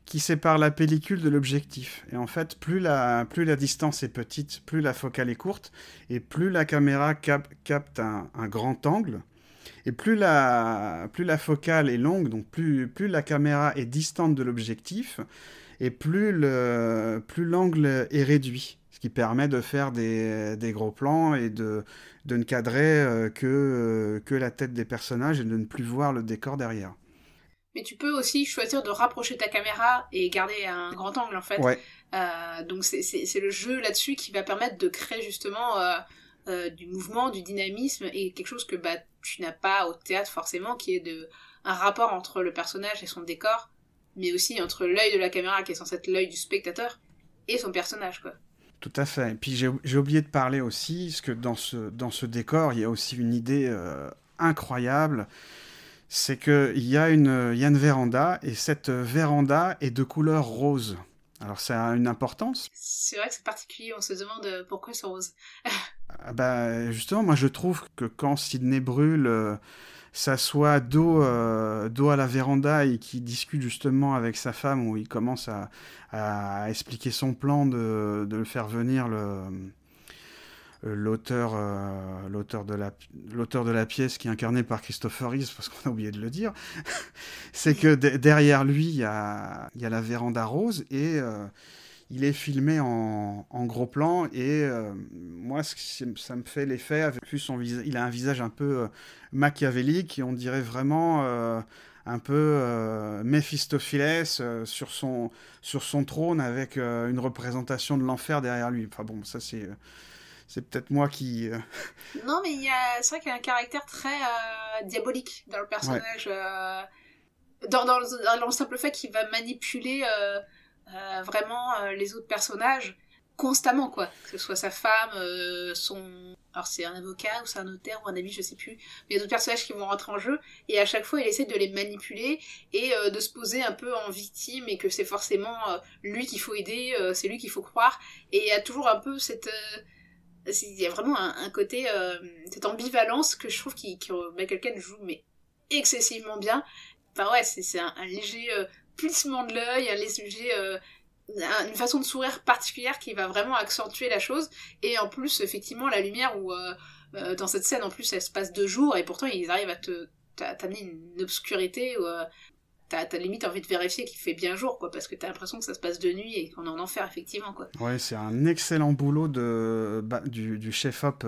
qui sépare la pellicule de l'objectif. Et en fait, plus la, plus la distance est petite, plus la focale est courte, et plus la caméra capte un, grand angle, et plus la, plus la focale est longue, donc plus, plus la caméra est distante de l'objectif, et plus l'angle plus est réduit. Ce qui permet de faire des, des gros plans et de, de ne cadrer euh, que, euh, que la tête des personnages et de ne plus voir le décor derrière. Mais tu peux aussi choisir de rapprocher ta caméra et garder un grand angle en fait. Ouais. Euh, donc c'est le jeu là-dessus qui va permettre de créer justement du mouvement, du dynamisme et quelque chose que bah, tu n'as pas au théâtre forcément, qui est de, un rapport entre le personnage et son décor, mais aussi entre l'œil de la caméra qui est censé être l'œil du spectateur et son personnage quoi. Tout à fait. Et puis j'ai oublié de parler aussi, parce que dans ce, dans ce décor, il y a aussi une idée euh, incroyable. C'est qu'il y, a une, y a une véranda, et cette véranda est de couleur rose. Alors ça a une importance. C'est vrai que c'est particulier, on se demande euh, pourquoi c'est rose. ah bah, justement, moi je trouve que quand Sidney brûle... Euh, s'assoit dos, euh, dos à la véranda et qui discute justement avec sa femme, où il commence à, à expliquer son plan de, de le faire venir le l'auteur euh, l'auteur de la l'auteur de la pièce qui est incarné par Christopher Reeves parce qu'on a oublié de le dire c'est que derrière lui il y a, y a la véranda rose et euh, il est filmé en, gros plan et euh, moi ça me fait l'effet vu son visage il a un visage un peu euh, machiavélique et on dirait vraiment un peu Mephistopheles sur son sur son trône avec une représentation de l'enfer derrière lui. Enfin bon ça c'est c'est peut-être moi qui non mais c'est vrai qu'il y a un caractère très diabolique dans le personnage dans, dans, dans, le simple fait qu'il va manipuler euh, vraiment euh, les autres personnages constamment quoi. Que ce soit sa femme euh, son alors c'est un avocat ou c'est un notaire ou un ami je sais plus mais il y a d'autres personnages qui vont rentrer en jeu et à chaque fois il essaie de les manipuler et de se poser un peu en victime et que c'est forcément lui qu'il faut aider c'est lui qu'il faut croire et il y a toujours un peu cette il y a vraiment un, côté cette ambivalence que je trouve qui que Michael joue mais excessivement bien enfin ouais c'est un, un, léger plissement de l'œil, les sujets, euh, une façon de sourire particulière qui va vraiment accentuer la chose. Et en plus, effectivement, la lumière où euh, euh, dans cette scène, en plus, elle se passe deux jours et pourtant ils arrivent à te t'amener une obscurité où t'as limite envie de vérifier qu'il fait bien jour, quoi, parce que t'as l'impression que ça se passe de nuit et qu'on est en enfer, effectivement, quoi. Ouais, c'est un excellent boulot de, bah, du, du chef-op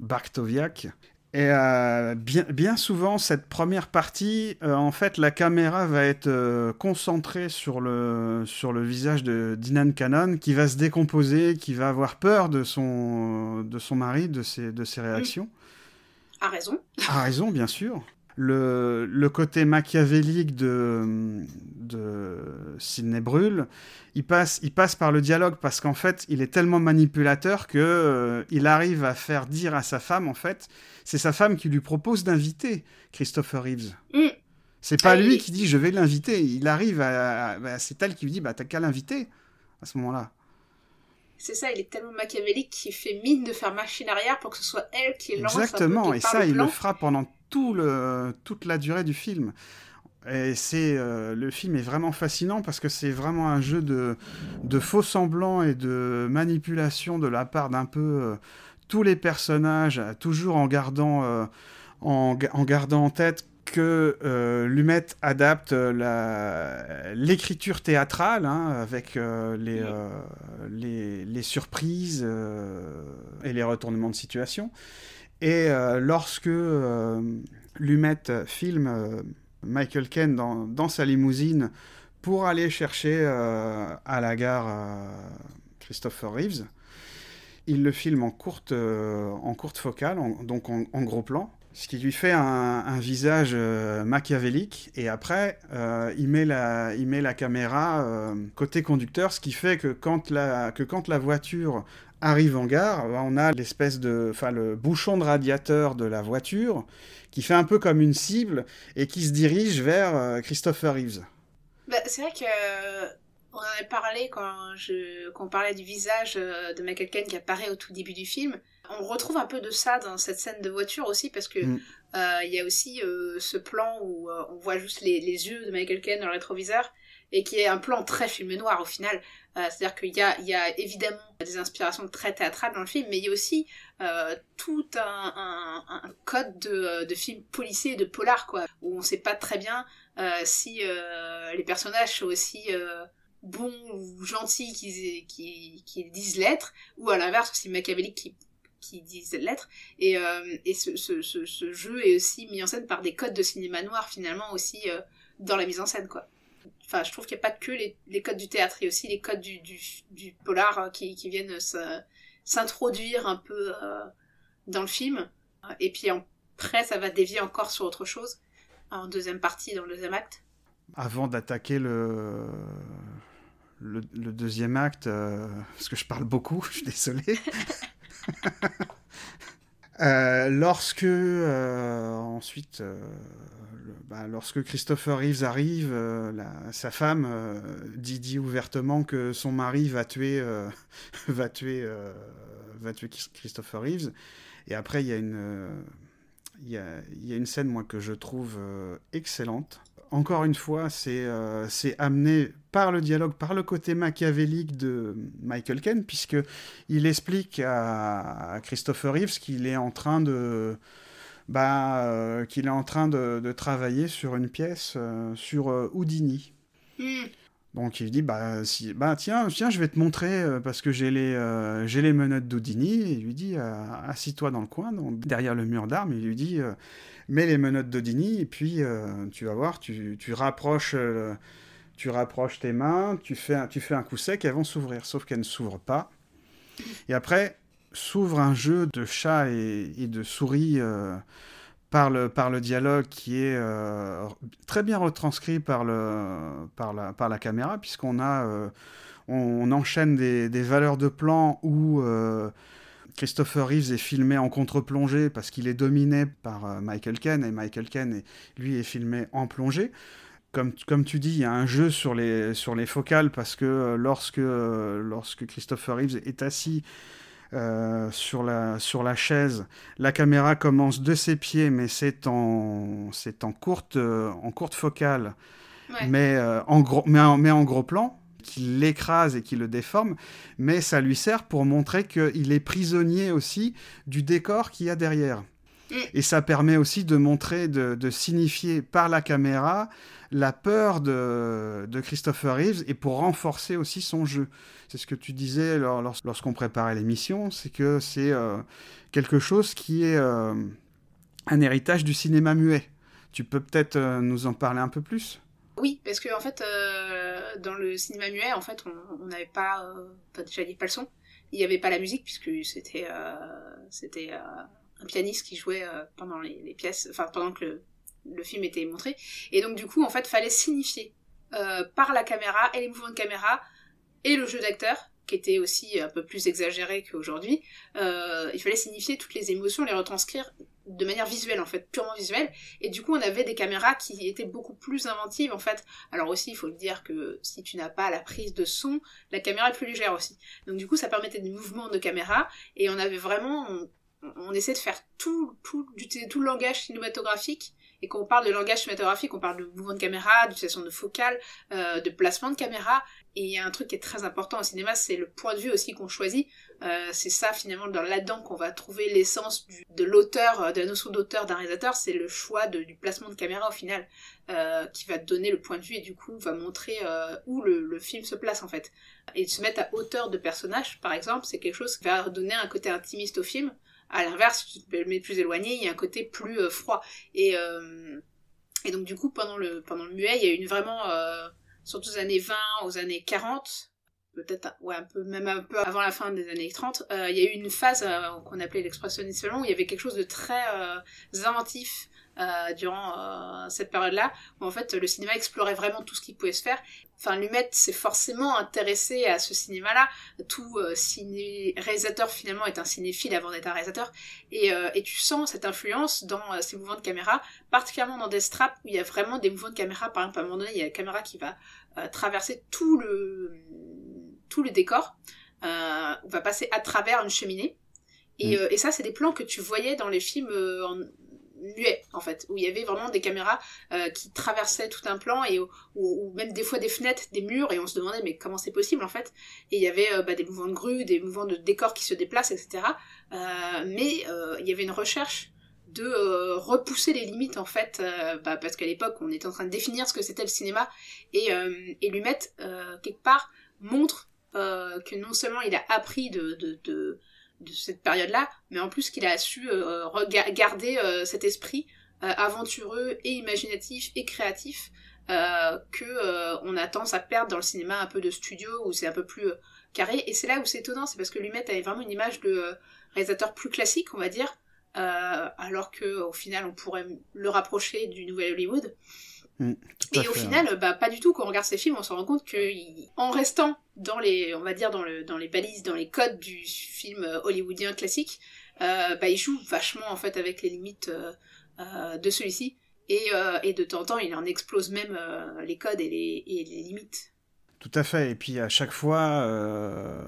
Bartoviak. Et euh, bien, bien, souvent, cette première partie, euh, en fait, la caméra va être euh, concentrée sur le, sur le visage de Dinan Cannon, qui va se décomposer, qui va avoir peur de son, de son mari, de ses, de ses réactions. A raison. A raison, bien sûr le, le, côté machiavélique de, de Sidney Brûle, il passe, il passe par le dialogue parce qu'en fait, il est tellement manipulateur que euh, il arrive à faire dire à sa femme, en fait, c'est sa femme qui lui propose d'inviter Christopher Reeves. Mm. C'est pas ah, lui qui dit je vais l'inviter. Il arrive à, c'est elle qui lui dit bah t'as qu'à l'inviter à ce moment-là. C'est ça, il est tellement machiavélique qu'il fait mine de faire machine arrière pour que ce soit elle qui lance Exactement, et ça, il le fera pendant tout le, toute la durée du film. Et c'est euh, le film est vraiment fascinant parce que c'est vraiment un jeu de, de faux semblants et de manipulation de la part d'un peu euh, tous les personnages, toujours en gardant, euh, en, en, gardant en tête que Lumet adapte l'écriture théâtrale hein, avec les, les, les, surprises et les retournements de situation. Et euh, lorsque euh, Lumet filme euh, Michael Ken dans, dans, sa limousine pour aller chercher à la gare Christopher Reeves, il le filme en courte, en courte focale, donc en, gros plan, ce qui lui fait un, visage machiavélique. Et après, il, met la, il met la caméra côté conducteur, ce qui fait que quand la, que quand la voiture arrive en gare, on a l'espèce de, enfin le bouchon de radiateur de la voiture qui fait un peu comme une cible et qui se dirige vers euh, Christopher Reeves. Bah, c'est vrai que euh, on en avait parlé quand je quand on parlait du visage euh, de Michael Caine qui apparaît au tout début du film. On retrouve un peu de ça dans cette scène de voiture aussi parce que mm. il y a aussi ce plan où on voit juste les, les, yeux de Michael Caine dans le rétroviseur et qui est un plan très film noir au final. Euh, C'est-à-dire qu'il y a, il y a évidemment des inspirations très théâtrales dans le film, mais il y a aussi euh, tout un, un, un code de, de film policier, de polar, quoi, où on sait pas très bien euh, si euh, les personnages sont aussi euh, bons ou gentils qui, qui disent l'être, ou à l'inverse aussi machiavéliques qui qui disent l'être. Et, euh, et ce, ce, jeu est aussi mis en scène par des codes de cinéma noir finalement aussi euh, dans la mise en scène quoi. Enfin je trouve qu'il n'y a pas que les, codes du théâtre il y a aussi les codes du, du, polar euh, qui, qui viennent s'introduire un peu euh, dans le film. Et puis après ça va dévier encore sur autre chose en deuxième partie dans le deuxième acte. Avant d'attaquer le... le... Le, deuxième acte, euh, parce que je parle beaucoup, je suis désolé. euh, lorsque euh, ensuite, le, bah, lorsque Christopher Reeves arrive, la, sa femme dit, dit, ouvertement que son mari va tuer, va tuer, va tuer Christopher Reeves. Et après, il y a une, il y a, y a une scène moi que je trouve excellente encore une fois, c'est euh, amené par le dialogue, par le côté machiavélique de Michael Ken, puisque il explique à, Christopher Reeves qu'il est en train de bah, euh, en train de, travailler sur une pièce euh, sur Houdini. Mm. Donc il dit bah bah tiens tiens je vais te montrer euh, parce que j'ai les euh, j'ai les menottes d'Houdini. Et il lui dit euh, assis-toi dans le coin derrière le mur d'armes. Il lui dit mets les menottes d'Houdini et puis tu vas voir tu, rapproches tu rapproches tes mains tu fais un, tu fais un coup sec elles vont s'ouvrir. Sauf qu'elles ne s'ouvrent pas. Et après s'ouvre un jeu de chat et de souris par le, par le dialogue qui est euh, très bien retranscrit par, le, par, la, par la caméra, puisqu'on a, euh, on, enchaîne des, des, valeurs de plan où euh, Christopher Reeves est filmé en contre-plongée parce qu'il est dominé par Michael Ken, et Michael Ken, lui, est filmé en plongée. Comme, comme, tu dis, il y a un jeu sur les, sur les focales parce que lorsque, lorsque Christopher Reeves est assis euh, sur, la, sur la chaise. La caméra commence de ses pieds, mais c'est en, c'est en, courte, euh, en courte focale, ouais. mais, euh, en gros, mais, en, mais en gros plan, qui l'écrase et qui le déforme, mais ça lui sert pour montrer qu'il est prisonnier aussi du décor qu'il y a derrière. Mm. Et ça permet aussi de montrer, de, signifier par la caméra la peur de, Christopher Reeves et pour renforcer aussi son jeu. C'est ce que tu disais lors, lors, lorsqu'on préparait l'émission, c'est que c'est euh, quelque chose qui est euh, un héritage du cinéma muet. Tu peux peut-être euh, nous en parler un peu plus? Oui, parce que en fait, dans le cinéma muet, en fait, on n'avait pas, déjà avait pas le son, il n'y avait pas la musique puisque c'était, c'était un pianiste qui jouait pendant les, pièces, enfin pendant que le, film était montré. Et donc du coup, en fait, fallait signifier euh, par la caméra et les mouvements de caméra et le jeu d'acteur, qui était aussi un peu plus exagéré qu'aujourd'hui. Euh, il fallait signifier toutes les émotions, les retranscrire de manière visuelle en fait, purement visuelle. Et du coup, on avait des caméras qui étaient beaucoup plus inventives en fait. Alors aussi, il faut le dire que si tu n'as pas la prise de son, la caméra est plus légère aussi. Donc du coup, ça permettait des mouvements de caméra et on avait vraiment, on essaie de faire tout, tout, du, tout le langage cinématographique et quand on parle de langage cinématographique, on parle de mouvement de caméra, d'utilisation de focale, euh, de placement de caméra. Et il y a un truc qui est très important au cinéma, c'est le point de vue aussi qu'on choisit. Euh, c'est ça finalement dans là-dedans qu'on va trouver l'essence de l'auteur, de la notion d'auteur d'un réalisateur, c'est le choix de, du placement de caméra au final, euh, qui va donner le point de vue et du coup va montrer euh, où le, le, film se place en fait. Et de se mettre à hauteur de personnage, par exemple, c'est quelque chose qui va donner un côté intimiste au film. À l'inverse, si tu te mets plus éloigné, il y a un côté plus euh, froid. Et, euh, et donc du coup, pendant le, muet, il y a une vraiment, euh, surtout aux années 20, aux années 40, peut-être un peu, même un peu avant la fin des années 30, il y a eu une phase qu'on appelait l'expressionnisme où il y avait quelque chose de très inventif, durant cette période-là, où en fait le cinéma explorait vraiment tout ce qui pouvait se faire. Enfin, Lumet s'est forcément intéressé à ce cinéma-là. Tout euh, ciné réalisateur finalement est un cinéphile avant d'être un réalisateur, et, euh, et, tu sens cette influence dans ces mouvements de caméra, particulièrement dans des straps où il y a vraiment des mouvements de caméra. Par exemple, à un moment donné, il y a la caméra qui va traverser tout le tout le décor, on va passer à travers une cheminée. Et, mmh. et ça, c'est des plans que tu voyais dans les films en, muet en fait, où il y avait vraiment des caméras euh, qui traversaient tout un plan et ou, même des fois des fenêtres, des murs et on se demandait mais comment c'est possible en fait? Et il y avait euh, bah, des mouvements de grue, des mouvements de décors qui se déplacent, etc. Euh, mais il y avait une recherche de repousser les limites en fait, bah, parce qu'à l'époque on était en train de définir ce que c'était le cinéma et, et lui quelque part montre que non seulement il a appris de de cette période-là, mais en plus qu'il a su euh, garder euh, cet esprit euh, aventureux et imaginatif et créatif que on a tendance à perdre dans le cinéma un peu de studio où c'est un peu plus carré. Et c'est là où c'est étonnant, c'est parce que Lumet avait vraiment une image de réalisateur plus classique, on va dire, alors que au final on pourrait le rapprocher du nouvel Hollywood. Mm, et au final, bah, pas du tout. Quand on regarde ces films, on se rend compte qu'en restant dans les, on va dire dans, le, dans les balises, dans les codes du film euh, hollywoodien classique, euh, bah, il joue vachement en fait avec les limites euh, de celui-ci. Et, et, de temps en temps, il en explose même les codes et les, et les limites. Tout à fait. Et puis à chaque fois, euh,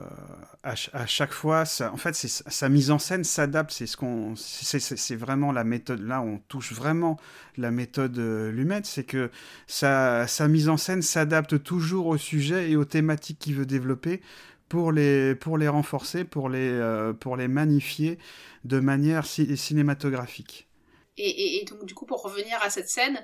à, chaque fois, en fait, sa mise en scène s'adapte. C'est ce qu'on, c'est vraiment la méthode. Là, on touche vraiment la méthode euh, Lumet, c'est que sa, mise en scène s'adapte toujours au sujet et aux thématiques qu'il veut développer pour les, pour les renforcer, pour les, euh, pour les magnifier de manière cinématographique. Et, et, donc, du coup, pour revenir à cette scène,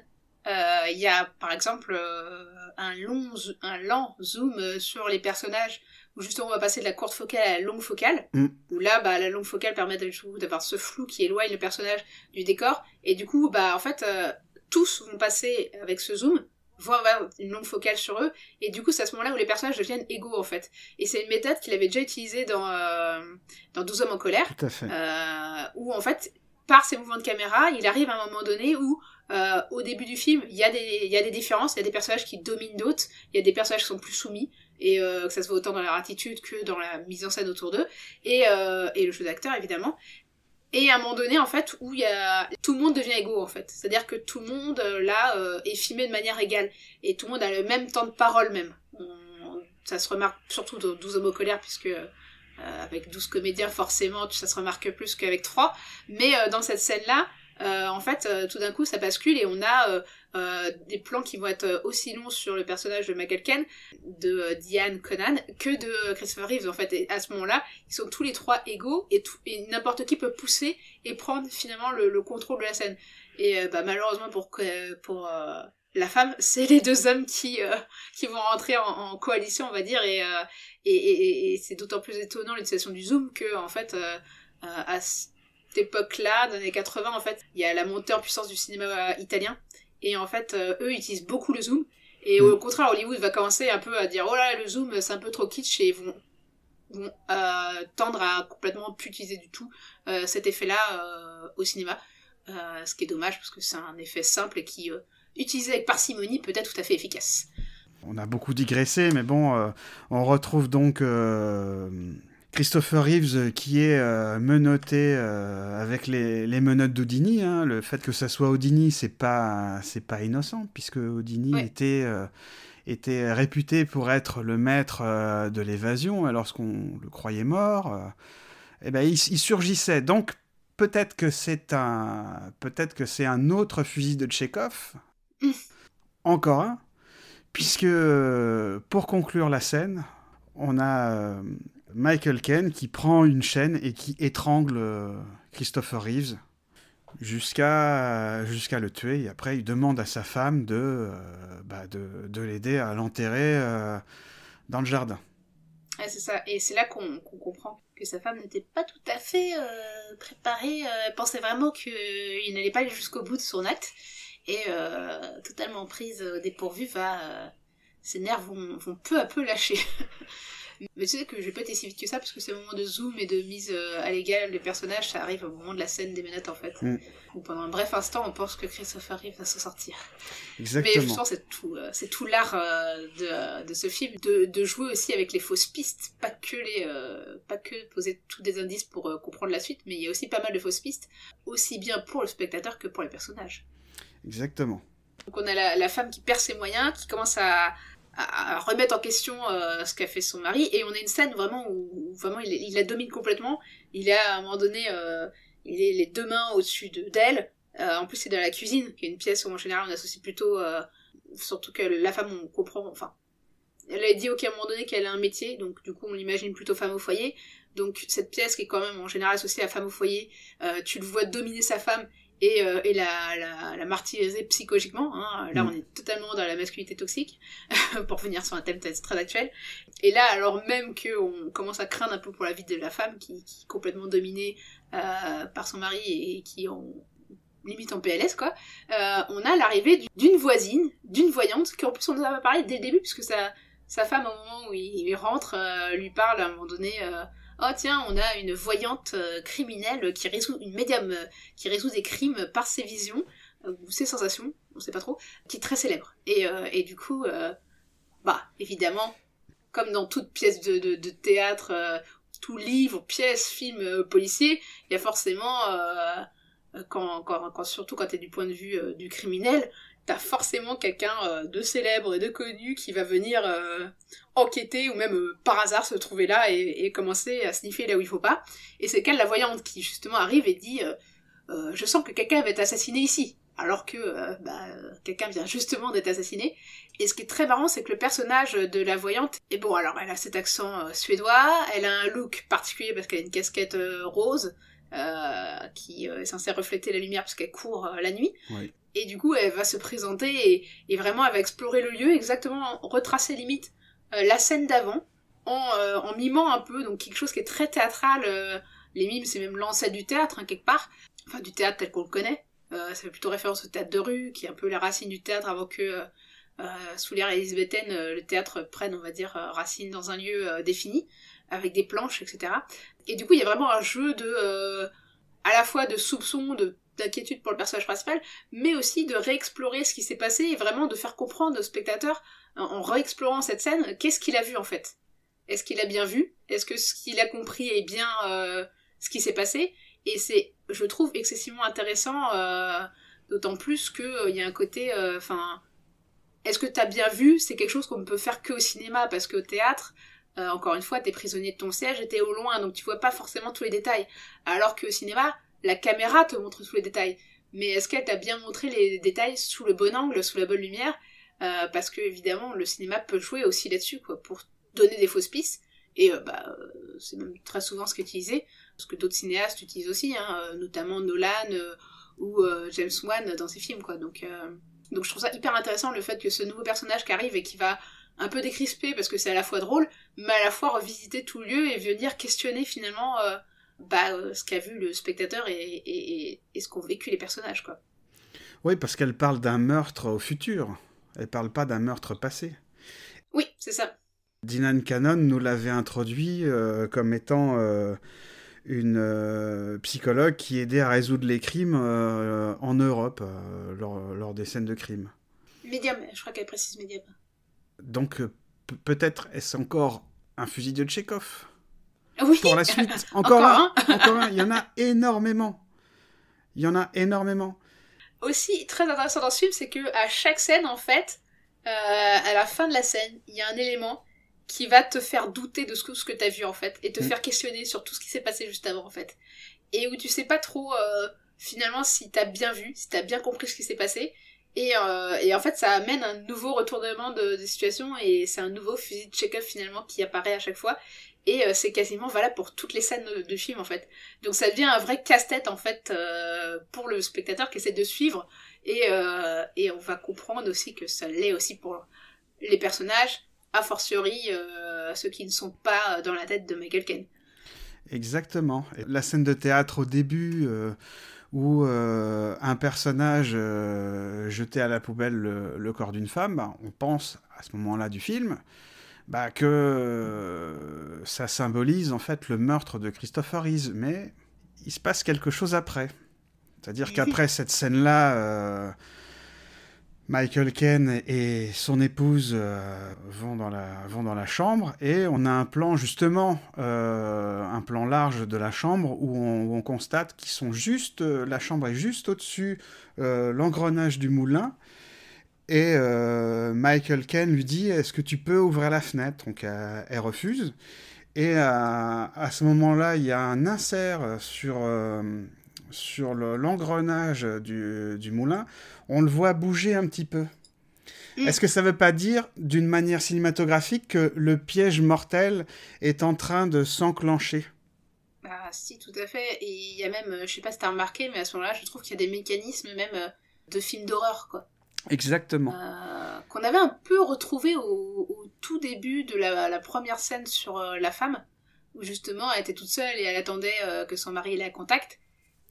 il y a par exemple euh, un long, un lent zoom euh, sur les personnages où justement on va passer de la courte focale à la longue focale. Mm. Où là, bah, la longue focale permet d'avoir ce flou qui éloigne le personnage du décor. Et du coup, bah en fait, tous vont passer avec ce zoom avoir une longue focale sur eux, et du coup c'est à ce moment-là où les personnages deviennent égaux en fait. Et c'est une méthode qu'il avait déjà utilisée dans, dans 12 hommes en colère, Tout à fait. où en fait, par ses mouvements de caméra, il arrive à un moment donné où euh, au début du film, il y, a des, différences, il y a des personnages qui dominent d'autres, il y a des personnages qui sont plus soumis, et euh, que ça se voit autant dans leur attitude que dans la mise en scène autour d'eux, et, euh, et le jeu d'acteur évidemment. Et à un moment donné, en fait, où il y a... tout le monde devient égaux, en fait. C'est-à-dire que tout le monde, là, est filmé de manière égale. Et tout le monde a le même temps de parole, même. Ça se remarque surtout dans 12 hommes colère, puisque avec 12 comédiens, forcément, ça se remarque plus qu'avec 3. Mais dans cette scène-là, euh, en fait, euh, tout d'un coup, ça bascule et on a euh, des plans qui vont être aussi longs sur le personnage de Michael Ken, de Diane Conan, que de Christopher Reeves, en fait. Et à ce moment-là, ils sont tous les trois égaux et, n'importe qui peut pousser et prendre finalement le, contrôle de la scène. Et bah, malheureusement pour, pour la femme, c'est les deux hommes qui, qui vont rentrer en, coalition, on va dire, et, et, et, c'est d'autant plus étonnant l'utilisation du zoom que, en fait, à époque-là, dans les années 80, en fait, il y a la montée en puissance du cinéma euh, italien. Et en fait, euh, eux utilisent beaucoup le zoom. Et au mm. contraire, Hollywood va commencer un peu à dire, oh là, le zoom, c'est un peu trop kitsch, et ils vont, vont euh, tendre à complètement plus utiliser du tout cet effet-là au cinéma. ce qui est dommage, parce que c'est un effet simple et qui, utilisé avec parcimonie, peut être tout à fait efficace. On a beaucoup digressé, mais bon, on retrouve donc Christopher Reeves euh, qui est euh, menotté euh, avec les, les menottes d'Houdini. Hein. Le fait que ça soit Houdini, c'est pas c'est pas innocent puisque Houdini était était réputé pour être le maître de l'évasion lorsqu'on le croyait mort. eh ben il, surgissait. Donc peut-être que c'est un peut-être que c'est un autre fusil de Tchekhov. Mmh. Encore un, puisque pour conclure la scène, on a Michael Ken qui prend une chaîne et qui étrangle euh, Christopher Reeves jusqu'à le tuer. Et après, il demande à sa femme de, euh, bah, de, de l'aider à l'enterrer euh, dans le jardin. c'est ça. Et c'est là qu'on comprend que sa femme n'était pas tout à fait préparée. elle pensait vraiment qu'il n'allait pas aller jusqu'au bout de son acte. Et totalement prise au dépourvu, va, ses nerfs vont, vont peu à peu lâcher. Mais tu sais que je vais pas été si vite que ça parce que c'est le moment de zoom et de mise euh, à l'égal des personnages, ça arrive au moment de la scène des menottes en fait. Mm. Où pendant un bref instant, on pense que Christopher arrive va s'en sortir. Exactement. Mais justement, c'est tout, euh, c'est tout l'art euh, de, de, ce film, de, de, jouer aussi avec les fausses pistes, pas que les, pas que poser tous des indices pour comprendre la suite, mais il y a aussi pas mal de fausses pistes, aussi bien pour le spectateur que pour les personnages. Exactement. Donc on a la, femme qui perd ses moyens, qui commence à, remettre en question euh, ce qu'a fait son mari et on a une scène vraiment où, vraiment il, la domine complètement il est à un moment donné euh, il est les deux mains au-dessus d'elle en plus, c'est dans la cuisine, qui est une pièce où en général on associe plutôt, surtout que la femme, on comprend, enfin, elle a dit ok à un moment donné qu'elle a un métier, donc du coup on l'imagine plutôt femme au foyer. Donc cette pièce qui est quand même en général associée à femme au foyer, tu le vois dominer sa femme et, euh, et la, la, la, martyriser psychologiquement. Hein. Là, mm. on est totalement dans la masculinité toxique, pour venir sur un thème très actuel. Et là, alors même qu'on commence à craindre un peu pour la vie de la femme, qui, qui est complètement dominée euh, par son mari et, qui est limite en PLS, quoi, euh, on a l'arrivée d'une voisine, d'une voyante, qui en plus on nous a parlé dès le début, puisque sa, sa femme, au moment où il, il rentre, euh, lui parle à un moment donné euh, oh tiens, on a une voyante euh, criminelle qui résout, une médium euh, qui résout des crimes par ses visions, euh, ou ses sensations, on sait pas trop, qui est très célèbre. Et, du coup, bah, évidemment, comme dans toute pièce de, théâtre, tout livre, pièce, film policier, il y a forcément, quand, surtout quand t'es du point de vue du criminel, t'as forcément quelqu'un euh, de célèbre et de connu qui va venir euh, enquêter ou même euh, par hasard se trouver là et, commencer à sniffer là où il faut pas. Et c'est qu'elle, la voyante, qui justement arrive et dit Je sens que quelqu'un va être assassiné ici », alors que bah, quelqu'un vient justement d'être assassiné. Et ce qui est très marrant, c'est que le personnage de la voyante, et bon, alors elle a cet accent suédois, elle a un look particulier parce qu'elle a une casquette rose, qui est censée refléter la lumière parce qu'elle court la nuit. Et du coup, elle va se présenter et, vraiment, elle va explorer le lieu, exactement retracer limite euh, la scène d'avant, en, euh, en, mimant un peu, donc quelque chose qui est très théâtral. Euh, les mimes, c'est même l'ancêtre du théâtre, hein, quelque part. Enfin, du théâtre tel qu'on le connaît. ça fait plutôt référence au théâtre de rue, qui est un peu la racine du théâtre avant que, sous l'ère élisabéthaine, le théâtre prenne, on va dire, racine dans un lieu défini, avec des planches, etc. Et du coup, il y a vraiment un jeu de... à la fois de soupçons, de d'inquiétude pour le personnage principal, mais aussi de réexplorer ce qui s'est passé et vraiment de faire comprendre au spectateur, en, réexplorant cette scène, qu'est-ce qu'il a vu en fait. Est-ce qu'il a bien vu? Est-ce que ce qu'il a compris est bien euh, ce qui s'est passé? Et c'est, je trouve, excessivement intéressant, euh, d'autant plus qu'il euh, y a un côté, enfin, est-ce que t'as bien vu? C'est quelque chose qu'on ne peut faire que au cinéma, parce qu'au théâtre, encore une fois, t'es prisonnier de ton siège et t'es au loin, donc tu vois pas forcément tous les détails. Alors qu'au cinéma, la caméra te montre tous les détails. Mais est-ce qu'elle t'a bien montré les détails sous le bon angle, sous la bonne lumière? Euh, Parce que évidemment, le cinéma peut jouer aussi là-dessus, quoi, pour donner des fausses pistes. Et euh, bah, euh, c'est même très souvent ce qu'utilisait, parce que d'autres cinéastes utilisent aussi, hein, notamment Nolan ou James Wan dans ses films, quoi. Donc, donc je trouve ça hyper intéressant le fait que ce nouveau personnage qui arrive et qui va un peu décrisper parce que c'est à la fois drôle, mais à la fois revisiter tout lieu et venir questionner finalement bah, euh, ce qu'a vu le spectateur et, ce qu'ont vécu les personnages, quoi. Oui, parce qu'elle parle d'un meurtre au futur. Elle parle pas d'un meurtre passé. Oui, c'est ça. Dinan Cannon nous l'avait introduit euh, comme étant euh, une psychologue qui aidait à résoudre les crimes en Europe lors, des scènes de crime. Médium, je crois qu'elle précise médium. Donc peut-être est-ce encore un fusil de Tchekhov oui. pour la suite. Encore, un, encore un. Il y en a énormément. Il y en a énormément. Aussi, très intéressant dans ce film, c'est que à chaque scène, en fait, euh, à la fin de la scène, il y a un élément qui va te faire douter de ce que, ce que t'as vu, en fait, et te mm. faire questionner sur tout ce qui s'est passé juste avant, en fait. Et où tu sais pas trop, euh, finalement, si t'as bien vu, si t'as bien compris ce qui s'est passé. Et, euh, et, en fait, ça amène un nouveau retournement de, de situation, et c'est un nouveau fusil de check-up, finalement, qui apparaît à chaque fois et euh, c'est quasiment valable pour toutes les scènes de, film en fait. Donc ça devient un vrai casse-tête en fait euh, pour le spectateur qui essaie de suivre et, euh, et on va comprendre aussi que ça l'est aussi pour les personnages, a fortiori ceux qui ne sont pas dans la tête de Michael Caine. Exactement. La scène de théâtre au début où un personnage jetait à la poubelle le, corps d'une femme, bah, on pense à ce moment-là du film bah, que euh, ça symbolise en fait le meurtre de Christopher Reeve, mais il se passe quelque chose après. C'est-à-dire qu'après cette scène-là, euh, Michael Ken et son épouse euh, vont, dans la, vont dans la chambre et on a un plan justement, un plan large de la chambre où on, où on constate qu'ils sont juste, la chambre est juste au-dessus l'engrenage du moulin et euh, Michael Ken lui dit Est-ce que tu peux ouvrir la fenêtre? Donc euh, elle refuse. Et euh, à ce moment-là, il y a un insert sur, sur l'engrenage du, du, moulin, on le voit bouger un petit peu. Mm. Est-ce que ça ne veut pas dire, d'une manière cinématographique, que le piège mortel est en train de s'enclencher? Ah si, tout à fait. Et il y a même, je sais pas si tu as remarqué, mais à ce moment-là, je trouve qu'il y a des mécanismes même de films d'horreur, quoi. Exactement. Euh, qu'on avait un peu retrouvé au, tout début de la, première scène sur euh, la femme, où justement elle était toute seule et elle attendait que son mari ait contact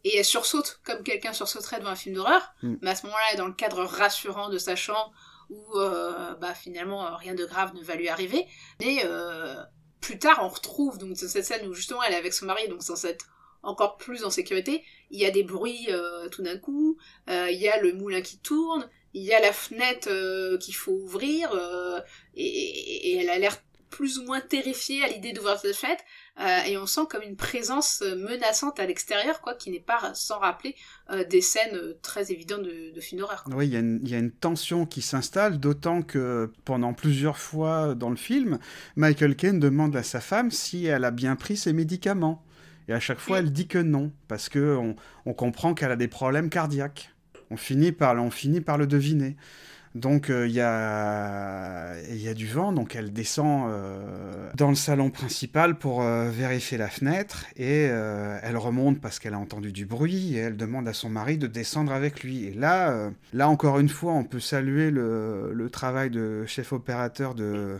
et elle sursaute comme quelqu'un sursauterait devant un film d'horreur, mm. mais à ce moment-là, elle est dans le cadre rassurant de sa chambre où euh, bah, finalement euh, rien de grave ne va lui arriver. Mais euh, plus tard, on retrouve donc cette scène où justement elle est avec son mari, donc sans être encore plus en sécurité. Il y a des bruits tout d'un coup, il y a le moulin qui tourne, il y a la fenêtre qu'il faut ouvrir, et, et, elle a l'air plus ou moins terrifiée à l'idée d'ouvrir cette fenêtre. Euh, et on sent comme une présence euh, menaçante à l'extérieur, quoi, qui n'est pas sans rappeler euh, des scènes très évidentes de, de films d'horreur. Oui, il y, a une tension qui s'installe, d'autant que pendant plusieurs fois dans le film, Michael Caine demande à sa femme si elle a bien pris ses médicaments. Et à chaque fois, elle dit que non, parce que on, comprend qu'elle a des problèmes cardiaques. On finit par, le deviner. Donc euh, il y, a, du vent, donc elle descend euh, dans le salon principal pour euh, vérifier la fenêtre et elle remonte parce qu'elle a entendu du bruit et elle demande à son mari de descendre avec lui. Et là, encore une fois, on peut saluer le, travail de chef opérateur de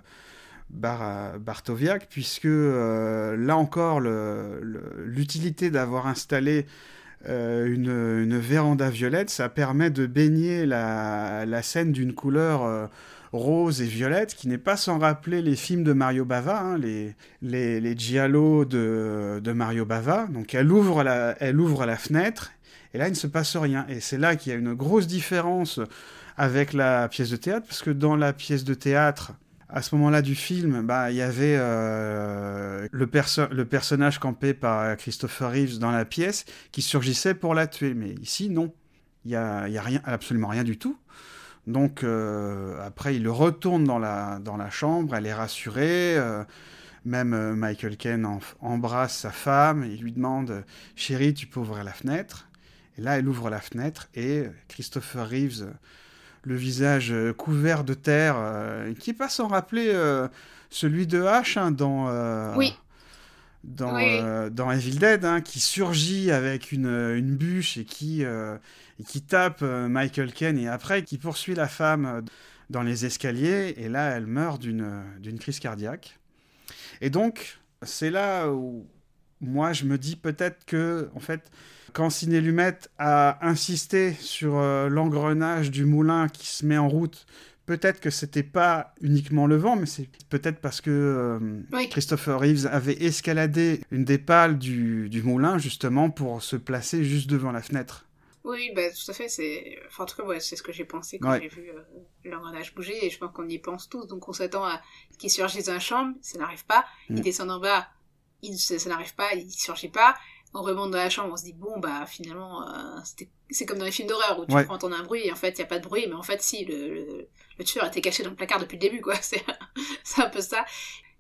Bar Bartoviak puisque là encore l'utilité d'avoir installé euh, une, véranda violette, ça permet de baigner la, scène d'une couleur euh, rose et violette qui n'est pas sans rappeler les films de Mario Bava, hein, les, les, de, Mario Bava. Donc elle ouvre, la, elle ouvre la fenêtre et là il ne se passe rien. Et c'est là qu'il y a une grosse différence avec la pièce de théâtre, parce que dans la pièce de théâtre, à ce moment-là du film, bah, il y avait euh, le, personnage campé par Christopher Reeves dans la pièce qui surgissait pour la tuer. Mais ici, non. Il n'y a, absolument rien du tout. Donc, euh, après, il retourne dans la, chambre, elle est rassurée. Euh, même Michael Caine embrasse sa femme et lui demande Chérie, tu peux ouvrir la fenêtre? Et là, elle ouvre la fenêtre et Christopher Reeves le visage euh, couvert de terre, euh, qui n'est pas sans rappeler euh, celui de H hein, dans, oui. dans, dans, Evil Dead, hein, qui surgit avec une, une bûche et qui, et qui tape Michael Ken et après qui poursuit la femme dans les escaliers et là elle meurt d'une crise cardiaque. Et donc c'est là où moi je me dis peut-être que en fait quand Ciné Lumette a insisté sur euh, l'engrenage du moulin qui se met en route, peut-être que c'était pas uniquement le vent, mais c'est peut-être parce que euh, Christopher Reeves avait escaladé une des pales du, moulin justement pour se placer juste devant la fenêtre. Oui, bah, tout à fait. C'est... en tout cas, c'est ce que j'ai pensé quand j'ai vu euh, l'engrenage bouger, et je pense qu'on y pense tous. Donc on s'attend à qu'il surgisse dans la chambre, ça n'arrive pas. Il mm. descend en bas, il... ça n'arrive pas, il surgit pas on remonte dans la chambre, on se dit bon bah finalement euh, c'est comme dans les films d'horreur où tu prends entendre un bruit et en fait il y a pas de bruit mais en fait si le, le, tueur était caché dans le placard depuis le début quoi. C'est un peu ça.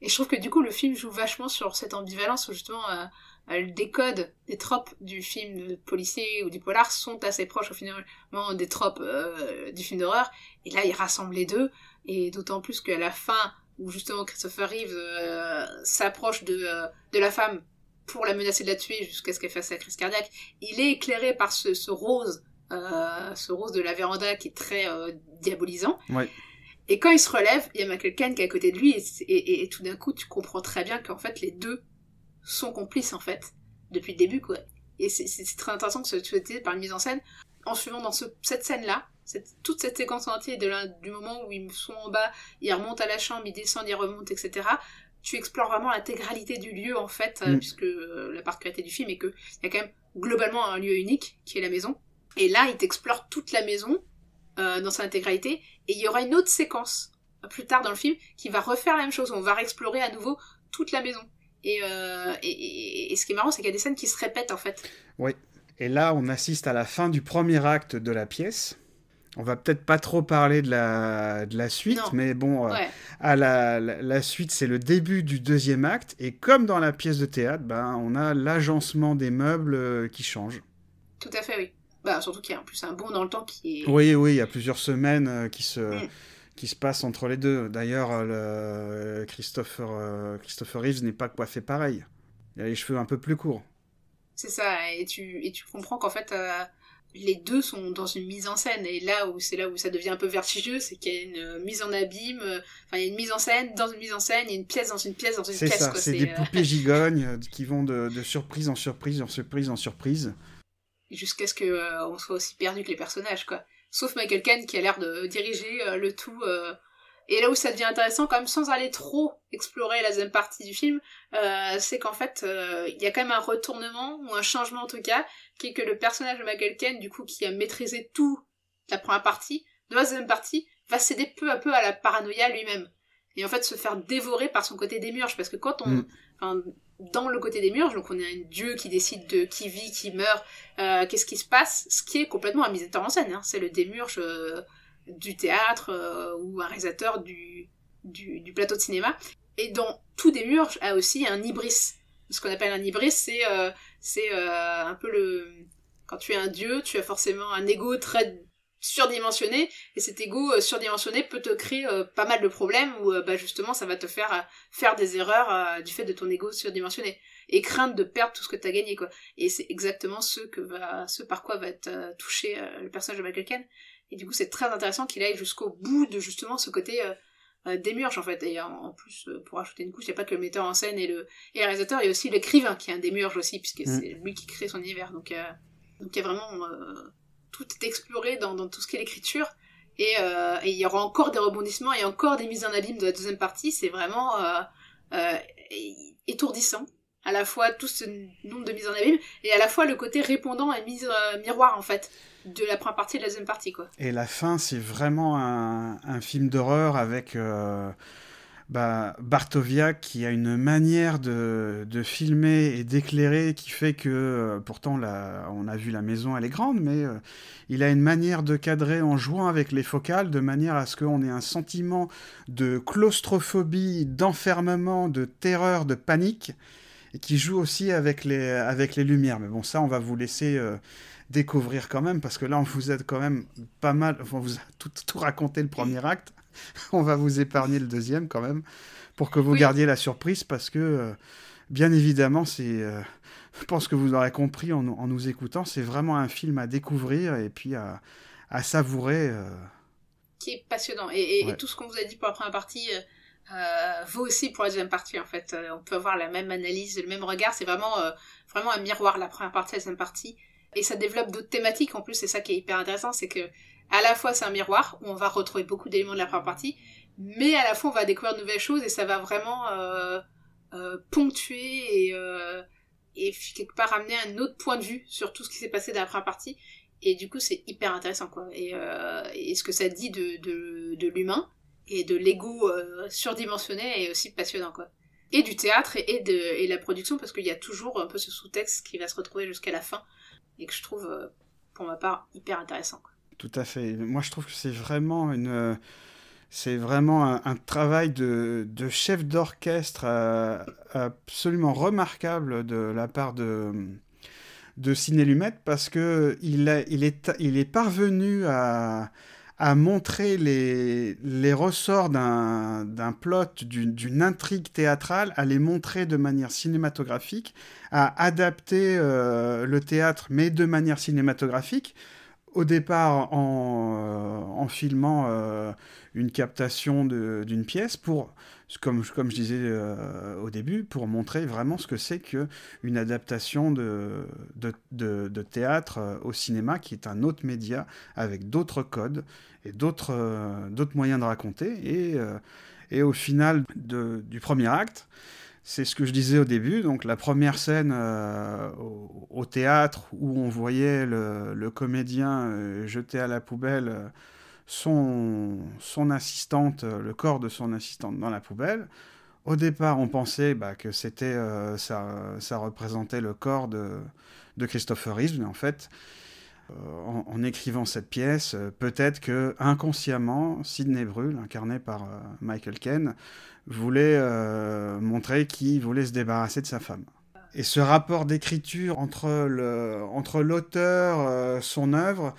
Et je trouve que du coup le film joue vachement sur cette ambivalence où justement euh, euh, le décode des tropes du film de policier ou du polar sont assez proches au final des tropes du film d'horreur. Et là il rassemble les deux. Et d'autant plus qu'à la fin où justement Christopher Reeve s'approche de, de la femme pour la menacer de la tuer jusqu'à ce qu'elle fasse sa crise cardiaque. Il est éclairé par ce, rose, euh, ce rose de la véranda qui est très euh, diabolisant. Et quand il se relève, il y a Michael Caine qui est à côté de lui, et, tout d'un coup, tu comprends très bien qu'en fait, les deux sont complices, en fait, depuis le début, quoi. Et c'est très intéressant que ce soit par une mise en scène. En suivant dans cette scène-là, toute cette séquence entière, de du moment où ils sont en bas, ils remontent à la chambre, ils descendent, ils remontent, etc., tu explores vraiment l'intégralité du lieu en fait, euh, mm. puisque euh, la particularité du film est qu'il y a quand même globalement un lieu unique qui est la maison. Et là, il t'explore toute la maison euh, dans sa intégralité, et il y aura une autre séquence plus tard dans le film qui va refaire la même chose. On va explorer à nouveau toute la maison. Et, et, et ce qui est marrant, c'est qu'il y a des scènes qui se répètent en fait. Oui. Et là, on assiste à la fin du premier acte de la pièce. On va peut-être pas trop parler de la, de la suite, mais bon, euh, à la, la, suite, c'est le début du deuxième acte. Et comme dans la pièce de théâtre, ben, on a l'agencement des meubles euh, qui change. Tout à fait, oui. Bah, surtout qu'il y a en plus un bond dans le temps qui est. Oui, oui, il y a plusieurs semaines euh, qui se. Mm. qui se passent entre les deux. D'ailleurs, le Christopher, Christopher Reeves n'est pas coiffé pareil. Il a les cheveux un peu plus courts. C'est ça, et tu, et tu comprends qu'en fait, euh, les deux sont dans une mise en scène, et là où c'est là où ça devient un peu vertigineux, c'est qu'il y a une euh, mise en abîme, euh, enfin il y a une mise en scène dans une mise en scène, il y a une pièce dans une pièce dans une pièce. ça, c'est des euh, poupées gigognes qui vont de, de surprise en surprise en surprise en surprise. jusqu'à ce que euh, on soit aussi perdu que les personnages, quoi. Sauf Michael Caine qui a l'air de diriger euh, le tout. Et là où ça devient intéressant, quand même, sans aller trop explorer la deuxième partie du film, euh, c'est qu'en fait, euh, il y a quand même un retournement, ou un changement en tout cas, qui est que le personnage de Michael Caine, du coup, qui a maîtrisé tout la première partie, de la deuxième partie, va céder peu à peu à la paranoïa lui-même. Et en fait, se faire dévorer par son côté démiurge, parce que quand on... Mm. dans le côté démiurge, donc on a un dieu qui décide de qui vit, qui meurt, euh, qu'est-ce qui se passe, ce qui est complètement un metteur en scène. Hein. C'est le démiurge euh, du théâtre euh, ou un réalisateur du, du, du plateau de cinéma. Et dans tout démiurge a aussi un ibris. Ce qu'on appelle un ibris, c'est c'est euh, un peu le... Quand tu es un dieu, tu as forcément un ego très surdimensionné, et cet ego euh, surdimensionné peut te créer euh, pas mal de problèmes où bah, justement ça va te faire faire des erreurs du fait de ton ego surdimensionné et craindre de perdre tout ce que tu as gagné quoi. Et c'est exactement ce que va ce par quoi va être touché le personnage de Michael Caine. Et du coup, c'est très intéressant qu'il aille jusqu'au bout de justement ce côté euh, démiurge en fait. Et en, en plus, euh, pour ajouter une couche, il n'y a pas que le metteur en scène et le, et le réalisateur, il y a aussi l'écrivain qui est un démiurge aussi, puisque Mm. c'est lui qui crée son univers. Donc, euh, donc il y a vraiment tout est exploré dans, dans tout ce qui est l'écriture. Et, euh, et il y aura encore des rebondissements et encore des mises en abîme de la deuxième partie. C'est vraiment euh, euh, étourdissant. À la fois tout ce nombre de mises en abîme et à la fois le côté répondant et mise miroir en fait de la première partie et de la deuxième partie quoi. Et la fin, c'est vraiment un, film d'horreur avec euh, bah, Bartoviak qui a une manière de, filmer et d'éclairer qui fait que, euh, pourtant, la, on a vu la maison, elle est grande, mais euh, il a une manière de cadrer en jouant avec les focales de manière à ce qu'on ait un sentiment de claustrophobie, d'enfermement, de terreur, de panique, et qui joue aussi avec les, avec les lumières. Mais bon, ça, on va vous laisser. Découvrir quand même, parce que là, on vous aide quand même pas mal, on vous a tout, tout raconté le premier acte, on va vous épargner le deuxième quand même, pour que vous Oui. gardiez la surprise, parce que, euh, bien évidemment, c'est... euh, je pense que vous l'aurez compris en, nous- en nous écoutant, c'est vraiment un film à découvrir et puis à, à savourer. euh. qui est passionnant. Et, et- et Ouais. tout ce qu'on vous a dit pour la première partie euh, vaut aussi pour la deuxième partie, en fait. Euh, on peut avoir la même analyse, le même regard. C'est vraiment, euh, vraiment un miroir, la première partie la deuxième partie. Et ça développe d'autres thématiques, en plus. C'est ça qui est hyper intéressant, c'est que à la fois c'est un miroir, où on va retrouver beaucoup d'éléments de la première partie, mais à la fois on va découvrir de nouvelles choses et ça va vraiment euh, euh, ponctuer et, euh, quelque part amener un autre point de vue sur tout ce qui s'est passé dans la première partie. Et du coup, c'est hyper intéressant, quoi. Et, ce que ça dit de, l'humain et de l'ego surdimensionné est aussi passionnant, quoi. Et du théâtre et, et de la production, parce qu'il y a toujours un peu ce sous-texte qui va se retrouver jusqu'à la fin et que je trouve, euh, pour ma part, hyper intéressant. Tout à fait. Moi, je trouve que c'est vraiment une, euh, c'est vraiment un, travail de, de chef d'orchestre euh, absolument remarquable de la part de de Ciné Lumet parce que il, il est il est parvenu à à montrer les, ressorts d'un plot, d'une intrigue théâtrale, à les montrer de manière cinématographique, à adapter euh, le théâtre, mais de manière cinématographique, au départ en, euh, filmant euh, une captation d'une pièce pour, comme, je disais euh, au début, pour montrer vraiment ce que c'est qu'une adaptation de, théâtre euh, au cinéma, qui est un autre média avec d'autres codes et d'autres euh, moyens de raconter. Et, au final du premier acte, c'est ce que je disais au début, donc la première scène au, théâtre où on voyait le, comédien euh, jeter à la poubelle son, son assistante, euh, le corps de son assistante dans la poubelle. Au départ, on pensait bah, que c'était euh, ça, ça représentait le corps de, de Christopher Reeves, mais en fait, euh, en, écrivant cette pièce, peut-être que inconsciemment, Sidney Brule, incarné par Michael Caine, voulait montrer qu'il voulait se débarrasser de sa femme. Et ce rapport d'écriture entre entre l'auteur, euh, son œuvre,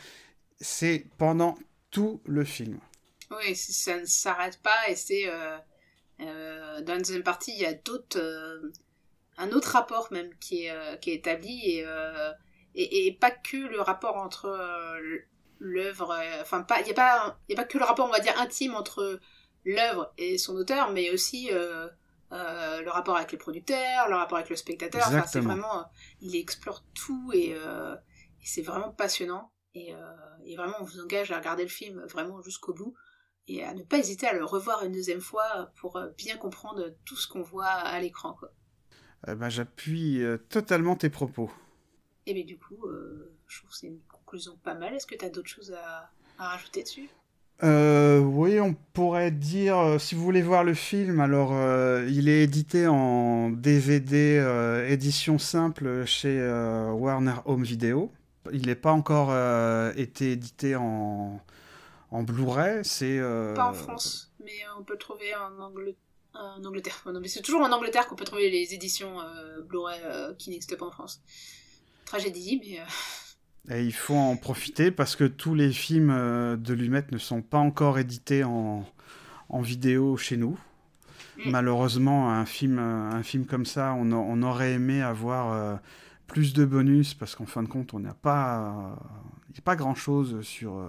c'est pendant tout le film. Oui, ça ne s'arrête pas et c'est euh, euh, dans la deuxième partie, il y a d'autres, euh, un autre rapport même qui est qui est établi et, et et pas que le rapport entre l'œuvre, enfin pas, il y a pas il y a pas que le rapport on va dire intime entre l'œuvre et son auteur, mais aussi euh, euh, le rapport avec les producteurs, le rapport avec le spectateur. Enfin, c'est vraiment, il explore tout et, euh, et c'est vraiment passionnant. Et, euh, et vraiment, on vous engage à regarder le film vraiment jusqu'au bout et à ne pas hésiter à le revoir une deuxième fois pour euh, bien comprendre tout ce qu'on voit à l'écran. Quoi. Eh ben, j'appuie euh, totalement tes propos. Et bien du coup, euh, je trouve que c'est une conclusion pas mal. Est-ce que tu as d'autres choses à, à rajouter dessus? Euh, oui, on pourrait dire, si vous voulez voir le film, alors il est édité en DVD édition simple chez Warner Home Video. Il n'est pas encore euh, été édité en, en Blu-ray. C'est euh, Pas en France, mais on peut le trouver en, Angl- en Angleterre. Non, mais c'est toujours en Angleterre qu'on peut trouver les éditions euh, Blu-ray qui n'existent pas en France. Tragédie, mais Et il faut en profiter parce que tous les films de Lumet ne sont pas encore édités en, en vidéo chez nous. Mm. Malheureusement, un film, un film comme ça, on, a- on aurait aimé avoir plus de bonus parce qu'en fin de compte, on n'a pas, il n'y a pas grand-chose sur, euh,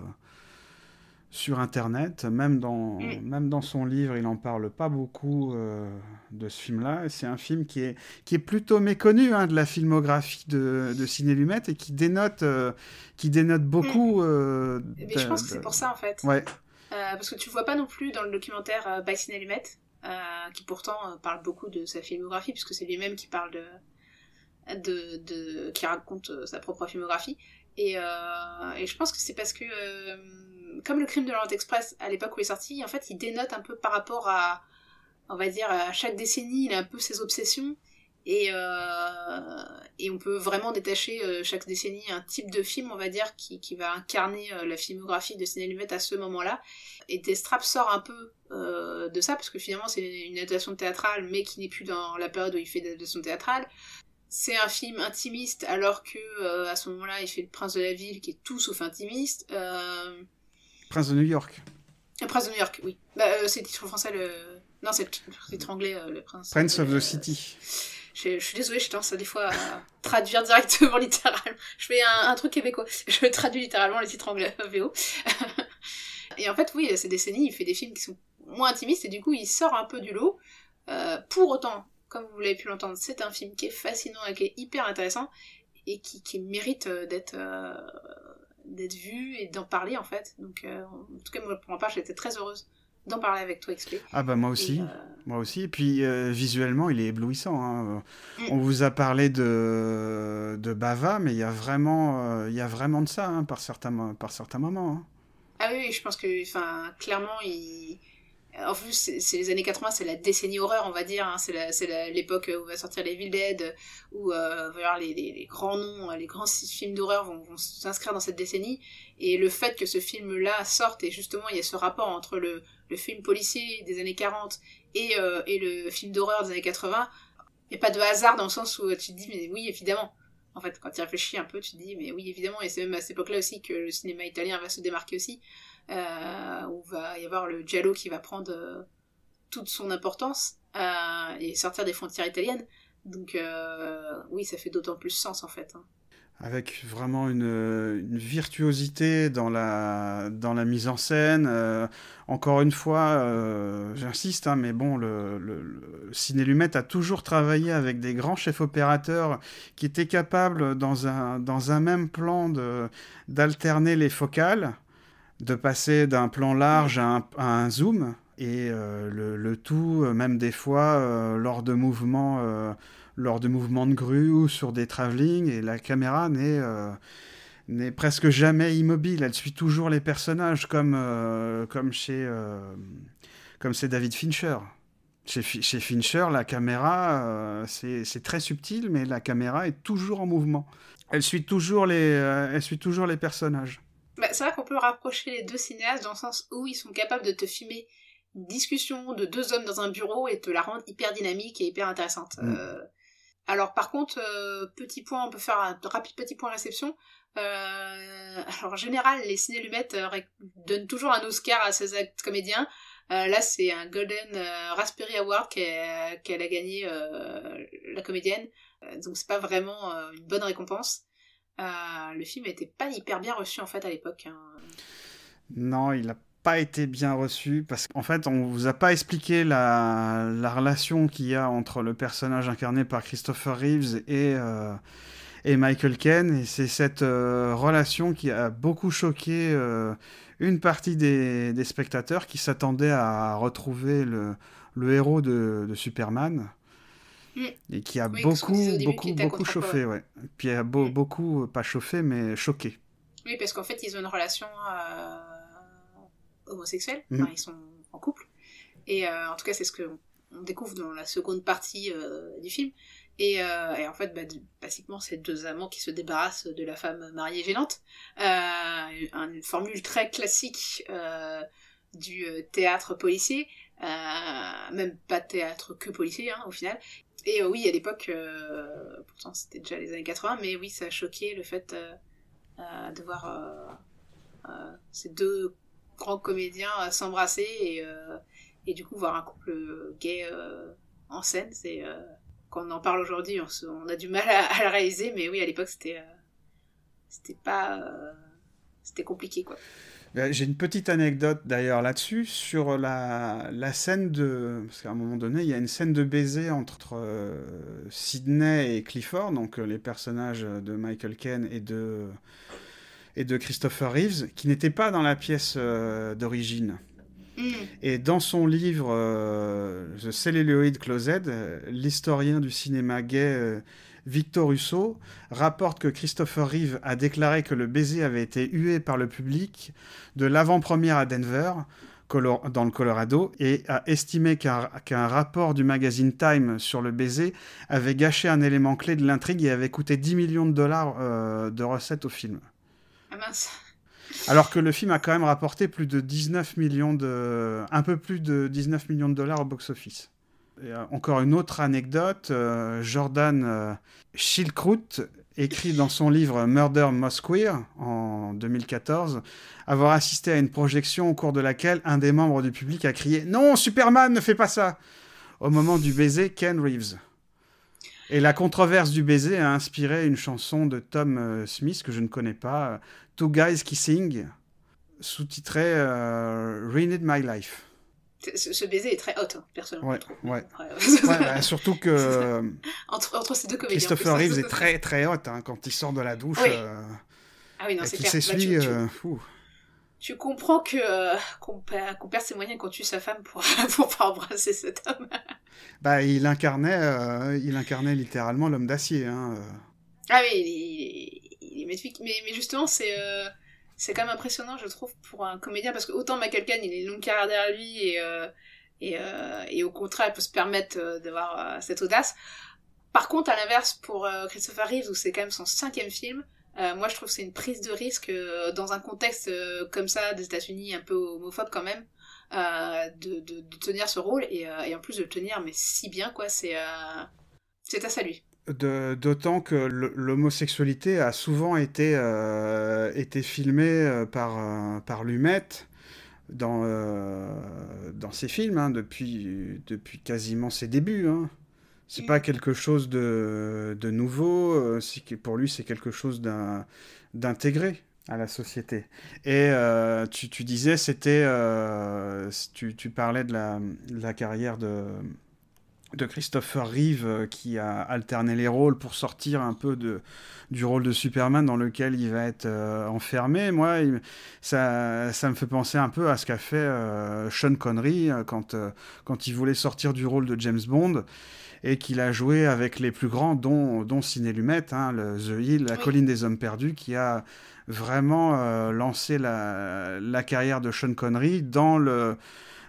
sur Internet. Même dans, Mm. même dans son livre, il n'en parle pas beaucoup euh, de ce film-là. C'est un film qui est, qui est plutôt méconnu hein, de la filmographie de, de Ciné Lumet et qui dénote, euh, qui dénote beaucoup. euh, mais je de- pense que c'est pour ça en fait. Ouais, parce que tu le vois pas non plus dans le documentaire By Ciné Lumet, qui pourtant parle beaucoup de sa filmographie, puisque c'est lui-même qui parle de, de, qui raconte euh, sa propre filmographie. Et, euh, et je pense que c'est parce que, euh, comme le crime de l'Orient Express à l'époque où il est sorti, en fait, il dénote un peu par rapport à, on va dire, à chaque décennie, il a un peu ses obsessions. Et, et on peut vraiment détacher chaque décennie un type de film, on va dire, qui, qui va incarner la filmographie de Ciné Lumet à ce moment-là. Et Destrap sort un peu de ça, parce que finalement c'est une adaptation théâtrale, mais qui n'est plus dans la période où il fait d'adaptation théâtrale. C'est un film intimiste, alors que euh, à ce moment-là, il fait Le Prince de la Ville, qui est tout sauf intimiste. Euh... Prince de New York. Le Prince de New York, oui. Bah, euh, c'est le titre français, le... Non, c'est le titre anglais, euh, Le Prince. Prince of the City. Je, je suis désolée, je tendance à des fois à traduire directement littéralement. Je fais un, un truc québécois. Je traduis littéralement les titres anglais VO. et en fait, oui, ces décennies, il fait des films qui sont moins intimistes et du coup, il sort un peu du lot. Euh, pour autant, comme vous l'avez pu l'entendre, c'est un film qui est fascinant et qui est hyper intéressant et qui, qui mérite euh, d'être euh, d'être vu et d'en parler en fait. Donc, euh, en tout cas, moi, pour ma part, j'étais très heureuse d'en parler avec toi, XP. Ah bah moi aussi. Et, euh, Moi aussi. Et puis euh, visuellement, il est éblouissant. hein. Mm. On vous a parlé de, de Bava, mais il y a vraiment, euh, y a vraiment de ça hein, par, certains, par certains moments. hein. Ah oui, oui, je pense que, enfin, clairement, il... En plus, c'est les années 80, c'est la décennie horreur, on va dire. hein. C'est l'époque où va sortir les Evil Dead, où euh, les, les- les grands noms, les grands films d'horreur vont, s'inscrire dans cette décennie. Et le fait que ce film-là sorte, et justement, il y a ce rapport entre le, le film policier des années 40 et, euh, et le film d'horreur des années 80, il n'y a pas de hasard dans le sens où tu te dis, mais oui, évidemment. En fait, quand tu réfléchis un peu, tu te dis, mais oui, évidemment, et c'est même à cette époque-là aussi que le cinéma italien va se démarquer aussi, euh, où va y avoir le giallo qui va prendre euh, toute son importance euh, et sortir des frontières italiennes. Donc oui, ça fait d'autant plus sens en fait. hein. Avec vraiment une, virtuosité dans la, mise en scène. Encore une fois, j'insiste, hein, mais bon, le, le, Ciné Lumet a toujours travaillé avec des grands chefs opérateurs qui étaient capables, dans un, même plan, d'alterner les focales, de passer d'un plan large à un, zoom. Et euh, le, tout, euh, même des fois, euh, lors de mouvements lors de mouvements de grue ou sur des travelling et la caméra n'est presque jamais immobile. Elle suit toujours les personnages comme comme chez comme c'est David Fincher. Chez, Fi- chez Fincher, la caméra c'est très subtil, mais la caméra est toujours en mouvement. Elle suit toujours les elle suit toujours les personnages. Bah, c'est vrai qu'on peut rapprocher les deux cinéastes dans le sens où ils sont capables de te filmer une discussion de deux hommes dans un bureau et te la rendre hyper dynamique et hyper intéressante. Mm. Euh, Alors par contre, petit point, on peut faire un rapide petit point réception. alors en général, les ciné-lumettes donnent toujours un Oscar à ces actes comédiens. là, c'est un Golden Raspberry Award qu'elle a gagné la comédienne. donc c'est pas vraiment une bonne récompense. Le film n'était pas hyper bien reçu en fait à l'époque. Hein. Non, il a pas été bien reçu parce qu'en fait on vous a pas expliqué la, la relation qu'il y a entre le personnage incarné par Christopher Reeves et, euh, et Michael Ken et c'est cette euh, relation qui a beaucoup choqué euh, une partie des, spectateurs qui s'attendaient à retrouver le, héros de Superman mm. et qui a beaucoup beaucoup beaucoup chauffé ouais. puis a mm. beaucoup pas chauffé mais choqué oui parce qu'en fait ils ont une relation homosexuels, mhm. ils sont en couple. Et euh, en tout cas, c'est ce que on découvre dans la seconde partie euh, du film. Et, euh, en fait, bah, basiquement, c'est deux amants qui se débarrassent de la femme mariée gênante. une formule très classique du théâtre policier, même pas théâtre que policier hein, au final. Et oui, à l'époque, pourtant c'était déjà les années 80, mais oui, ça a choqué le fait de voir ces deux grands comédiens à s'embrasser et, euh, et du coup voir un couple gay euh, en scène, c'est euh, quand on en parle aujourd'hui, on, a du mal à, le réaliser, mais oui, à l'époque, c'était c'était pas c'était compliqué quoi. J'ai une petite anecdote d'ailleurs là-dessus, sur la, la, scène de... Parce qu'à un moment donné, il y a une scène de baiser entre euh, Sidney et Clifford, donc les personnages de Michael Ken et de, et de Christopher Reeves, qui n'était pas dans la pièce euh, d'origine. Mm. Et dans son livre euh, The Celluloid Closet, euh, l'historien du cinéma gay Victor Russo rapporte que Christopher Reeves a déclaré que le baiser avait été hué par le public de l'avant-première à Denver, dans le Colorado, et a estimé qu'un rapport du magazine Time sur le baiser avait gâché un élément clé de l'intrigue et avait coûté 10 millions de dollars de recettes au film. Ah mince. Alors que le film a quand même rapporté plus de 19 millions de... un peu plus de 19 millions de dollars au box-office. Euh, encore une autre anecdote, euh, Jordan euh, Schildkrut écrit dans son livre Murder Most Queer en 2014 avoir assisté à une projection au cours de laquelle un des membres du public a crié Non, Superman, ne fais pas ça au moment du baiser Ken Reeves. Et la controverse du baiser a inspiré une chanson de Tom Smith que je ne connais pas, Two Guys Kissing, sous-titré euh, My Life. Ce, baiser est très hot, hein, personnellement. Ouais, ouais. Bah, surtout que entre, entre, ces deux comédiens. Christopher Reeves est très très hot hein, quand il sort de la douche. Oui. ah oui, non, c'est clair. s'essuie. Bah, tu comprends que euh, qu'on perd, ses moyens quand tue sa femme pour pour pas embrasser cet homme. bah il incarnait euh, il incarnait littéralement l'homme d'acier hein. Euh. Ah oui, il, est magnifique mais mais justement c'est c'est quand même impressionnant je trouve pour un comédien parce que autant Michael Caine il a une longue carrière derrière lui et et, et au contraire il peut se permettre d'avoir cette audace. Par contre à l'inverse pour Christopher Reeves où c'est quand même son cinquième film euh, moi, je trouve que c'est une prise de risque euh, dans un contexte euh, comme ça des États-Unis, un peu homophobe quand même, de, de, de, tenir ce rôle et, et, en plus de le tenir, mais si bien, quoi, c'est c'est à saluer. D'autant que l'homosexualité a souvent été, été filmée par, par Lumet dans, dans ses films, hein, depuis, quasiment ses débuts. Hein. C'est pas quelque chose de, nouveau, euh, pour lui c'est quelque chose d'intégré à la société. Et euh, tu, disais, c'était, euh, tu, tu, parlais de la carrière de, de Christopher Reeve qui a alterné les rôles pour sortir un peu de, du rôle de Superman dans lequel il va être enfermé. Moi, ça, ça me fait penser un peu à ce qu'a fait Sean Connery quand, quand il voulait sortir du rôle de James Bond et qu'il a joué avec les plus grands, dont, dont Ciné Lumet, hein, le The Hill, La colline des hommes perdus, qui a vraiment euh, lancé la, la, carrière de Sean Connery dans le,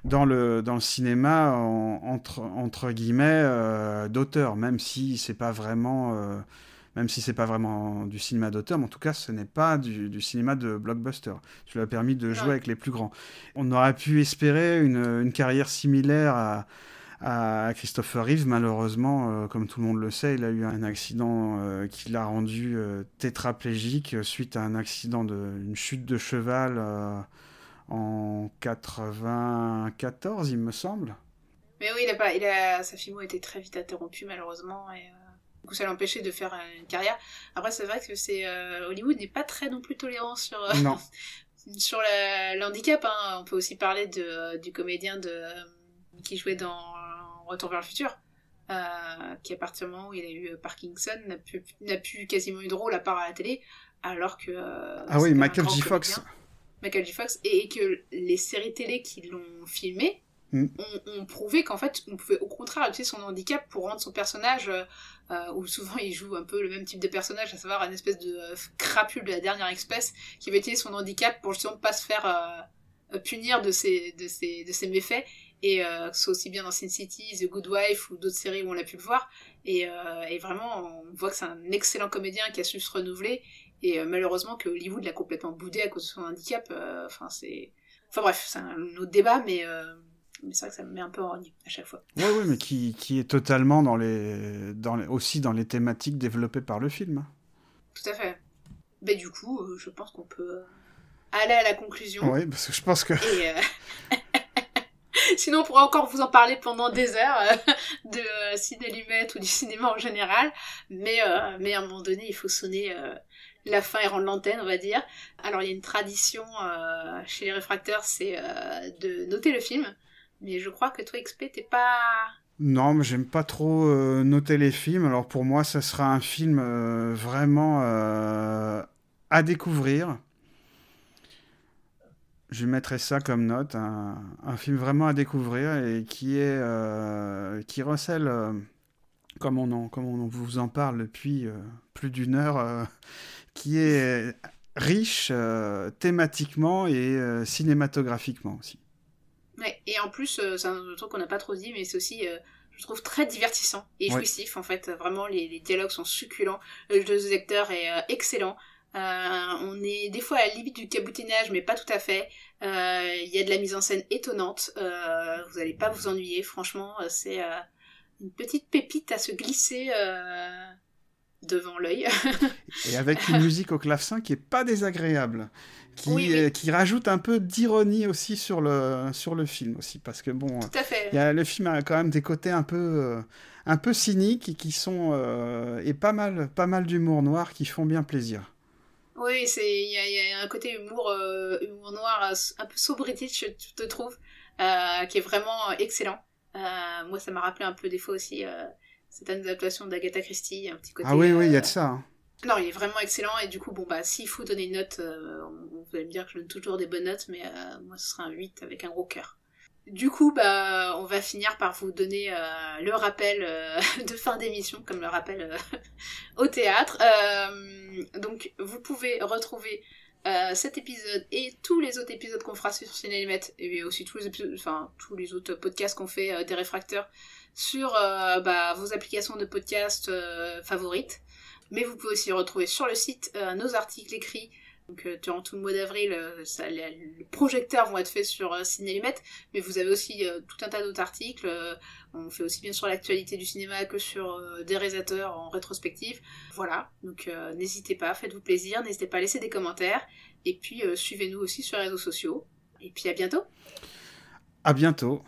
dans le, dans le cinéma entre, entre guillemets euh, d'auteur, même si c'est pas vraiment... Euh, même si c'est pas vraiment du cinéma d'auteur, mais en tout cas, ce n'est pas du, du, cinéma de blockbuster. Lui a permis de jouer avec les plus grands. On aurait pu espérer une, une carrière similaire à, à Christopher Reeve. Malheureusement, comme tout le monde le sait, il a eu un accident qui l'a rendu tétraplégique suite à un accident de une chute de cheval en 94, il me semble. Mais oui, il a pas, il a, sa filmo a été très vite interrompue malheureusement et du coup ça l'a empêché de faire une carrière. Après c'est vrai que c'est Hollywood n'est pas très non plus tolérant sur non. sur l'handicap, hein, on peut aussi parler de, du comédien de, qui jouait dans Retour vers le futur, euh, qui à partir du moment où il a eu Parkinson n'a plus, plus quasiment eu de rôle à part à la télé, alors que... Euh, ah oui, Michael J. Fox. Michael J. Fox, et, que les séries télé qui l'ont filmé mm. ont, prouvé qu'en fait, on pouvait au contraire utiliser son handicap pour rendre son personnage, euh, euh, où souvent il joue un peu le même type de personnage, à savoir une espèce de euh, crapule de la dernière espèce, qui va utiliser son handicap pour justement pas se faire punir de ses, de, ses, de ses méfaits, et que ce soit aussi bien dans Sin City, The Good Wife ou d'autres séries où on l'a pu le voir, et, et vraiment on voit que c'est un excellent comédien qui a su se renouveler, et euh, malheureusement que Hollywood l'a complètement boudé à cause de son handicap. Euh, enfin, c'est. Enfin bref, c'est un autre débat, mais, euh, mais c'est vrai que ça me met un peu en à chaque fois. Oui, oui, mais qui, qui est totalement dans les, dans les, aussi dans les thématiques développées par le film. Tout à fait. Mais du coup, je pense qu'on peut aller à la conclusion. Oui, parce que je pense que. Sinon, on pourrait encore vous en parler pendant des heures de euh, ciné ou du cinéma en général. Mais, mais à un moment donné, il faut sonner la fin et rendre l'antenne, on va dire. Alors il y a une tradition euh, chez les réfracteurs, c'est euh, de noter le film. Mais je crois que toi, XP, t'es pas... Non, mais j'aime pas trop euh, noter les films. Alors pour moi, ça sera un film vraiment à découvrir. Je mettrai ça comme note, un, film vraiment à découvrir et qui est qui recèle, comme on en, comme on vous en parle depuis plus d'une heure, qui est riche euh, thématiquement et euh, cinématographiquement aussi. Ouais, et en plus, euh, c'est un truc qu'on n'a pas trop dit, mais c'est aussi, je trouve, très divertissant et jouissif en fait. Vraiment, les, dialogues sont succulents, le jeu des acteurs est excellent. on est des fois à la limite du caboutinage, mais pas tout à fait. Il y a de la mise en scène étonnante. vous n'allez pas vous ennuyer, franchement. c'est une petite pépite à se glisser devant l'œil. et avec une musique au clavecin qui est pas désagréable, qui, euh, qui rajoute un peu d'ironie aussi sur le, sur le film aussi, parce que bon, Tout à fait. Y a, le film a quand même des côtés un peu, euh, un peu cyniques et qui sont euh, et pas mal, pas mal d'humour noir qui font bien plaisir. Oui, c'est il y, a un côté humour, humour noir un peu so british, je te trouve, qui est vraiment excellent. Moi, ça m'a rappelé un peu des fois aussi c'est une adaptation d'Agatha Christie, un petit côté. Ah oui, oui, il y a de ça. Hein. Non, il est vraiment excellent et du coup, bon, bah, s'il faut donner une note, euh, vous allez me dire que je donne toujours des bonnes notes, mais euh, moi, ce sera un 8 avec un gros cœur. Du coup, bah, on va finir par vous donner euh, le rappel de fin d'émission, comme le rappel au théâtre. donc, vous pouvez retrouver cet épisode et tous les autres épisodes qu'on fera sur Cinélimètre, et aussi tous les épisodes, enfin, tous les autres podcasts qu'on fait des réfracteurs sur euh, bah, vos applications de podcast euh, favorites. Mais vous pouvez aussi retrouver sur le site euh, nos articles écrits donc, durant tout le mois d'avril, les, projecteurs vont être faits sur euh, mais vous avez aussi tout un tas d'autres articles. on fait aussi bien sur l'actualité du cinéma que sur des réalisateurs en rétrospective. Voilà, donc n'hésitez pas, faites-vous plaisir, n'hésitez pas à laisser des commentaires, et puis suivez-nous aussi sur les réseaux sociaux. Et puis à bientôt À bientôt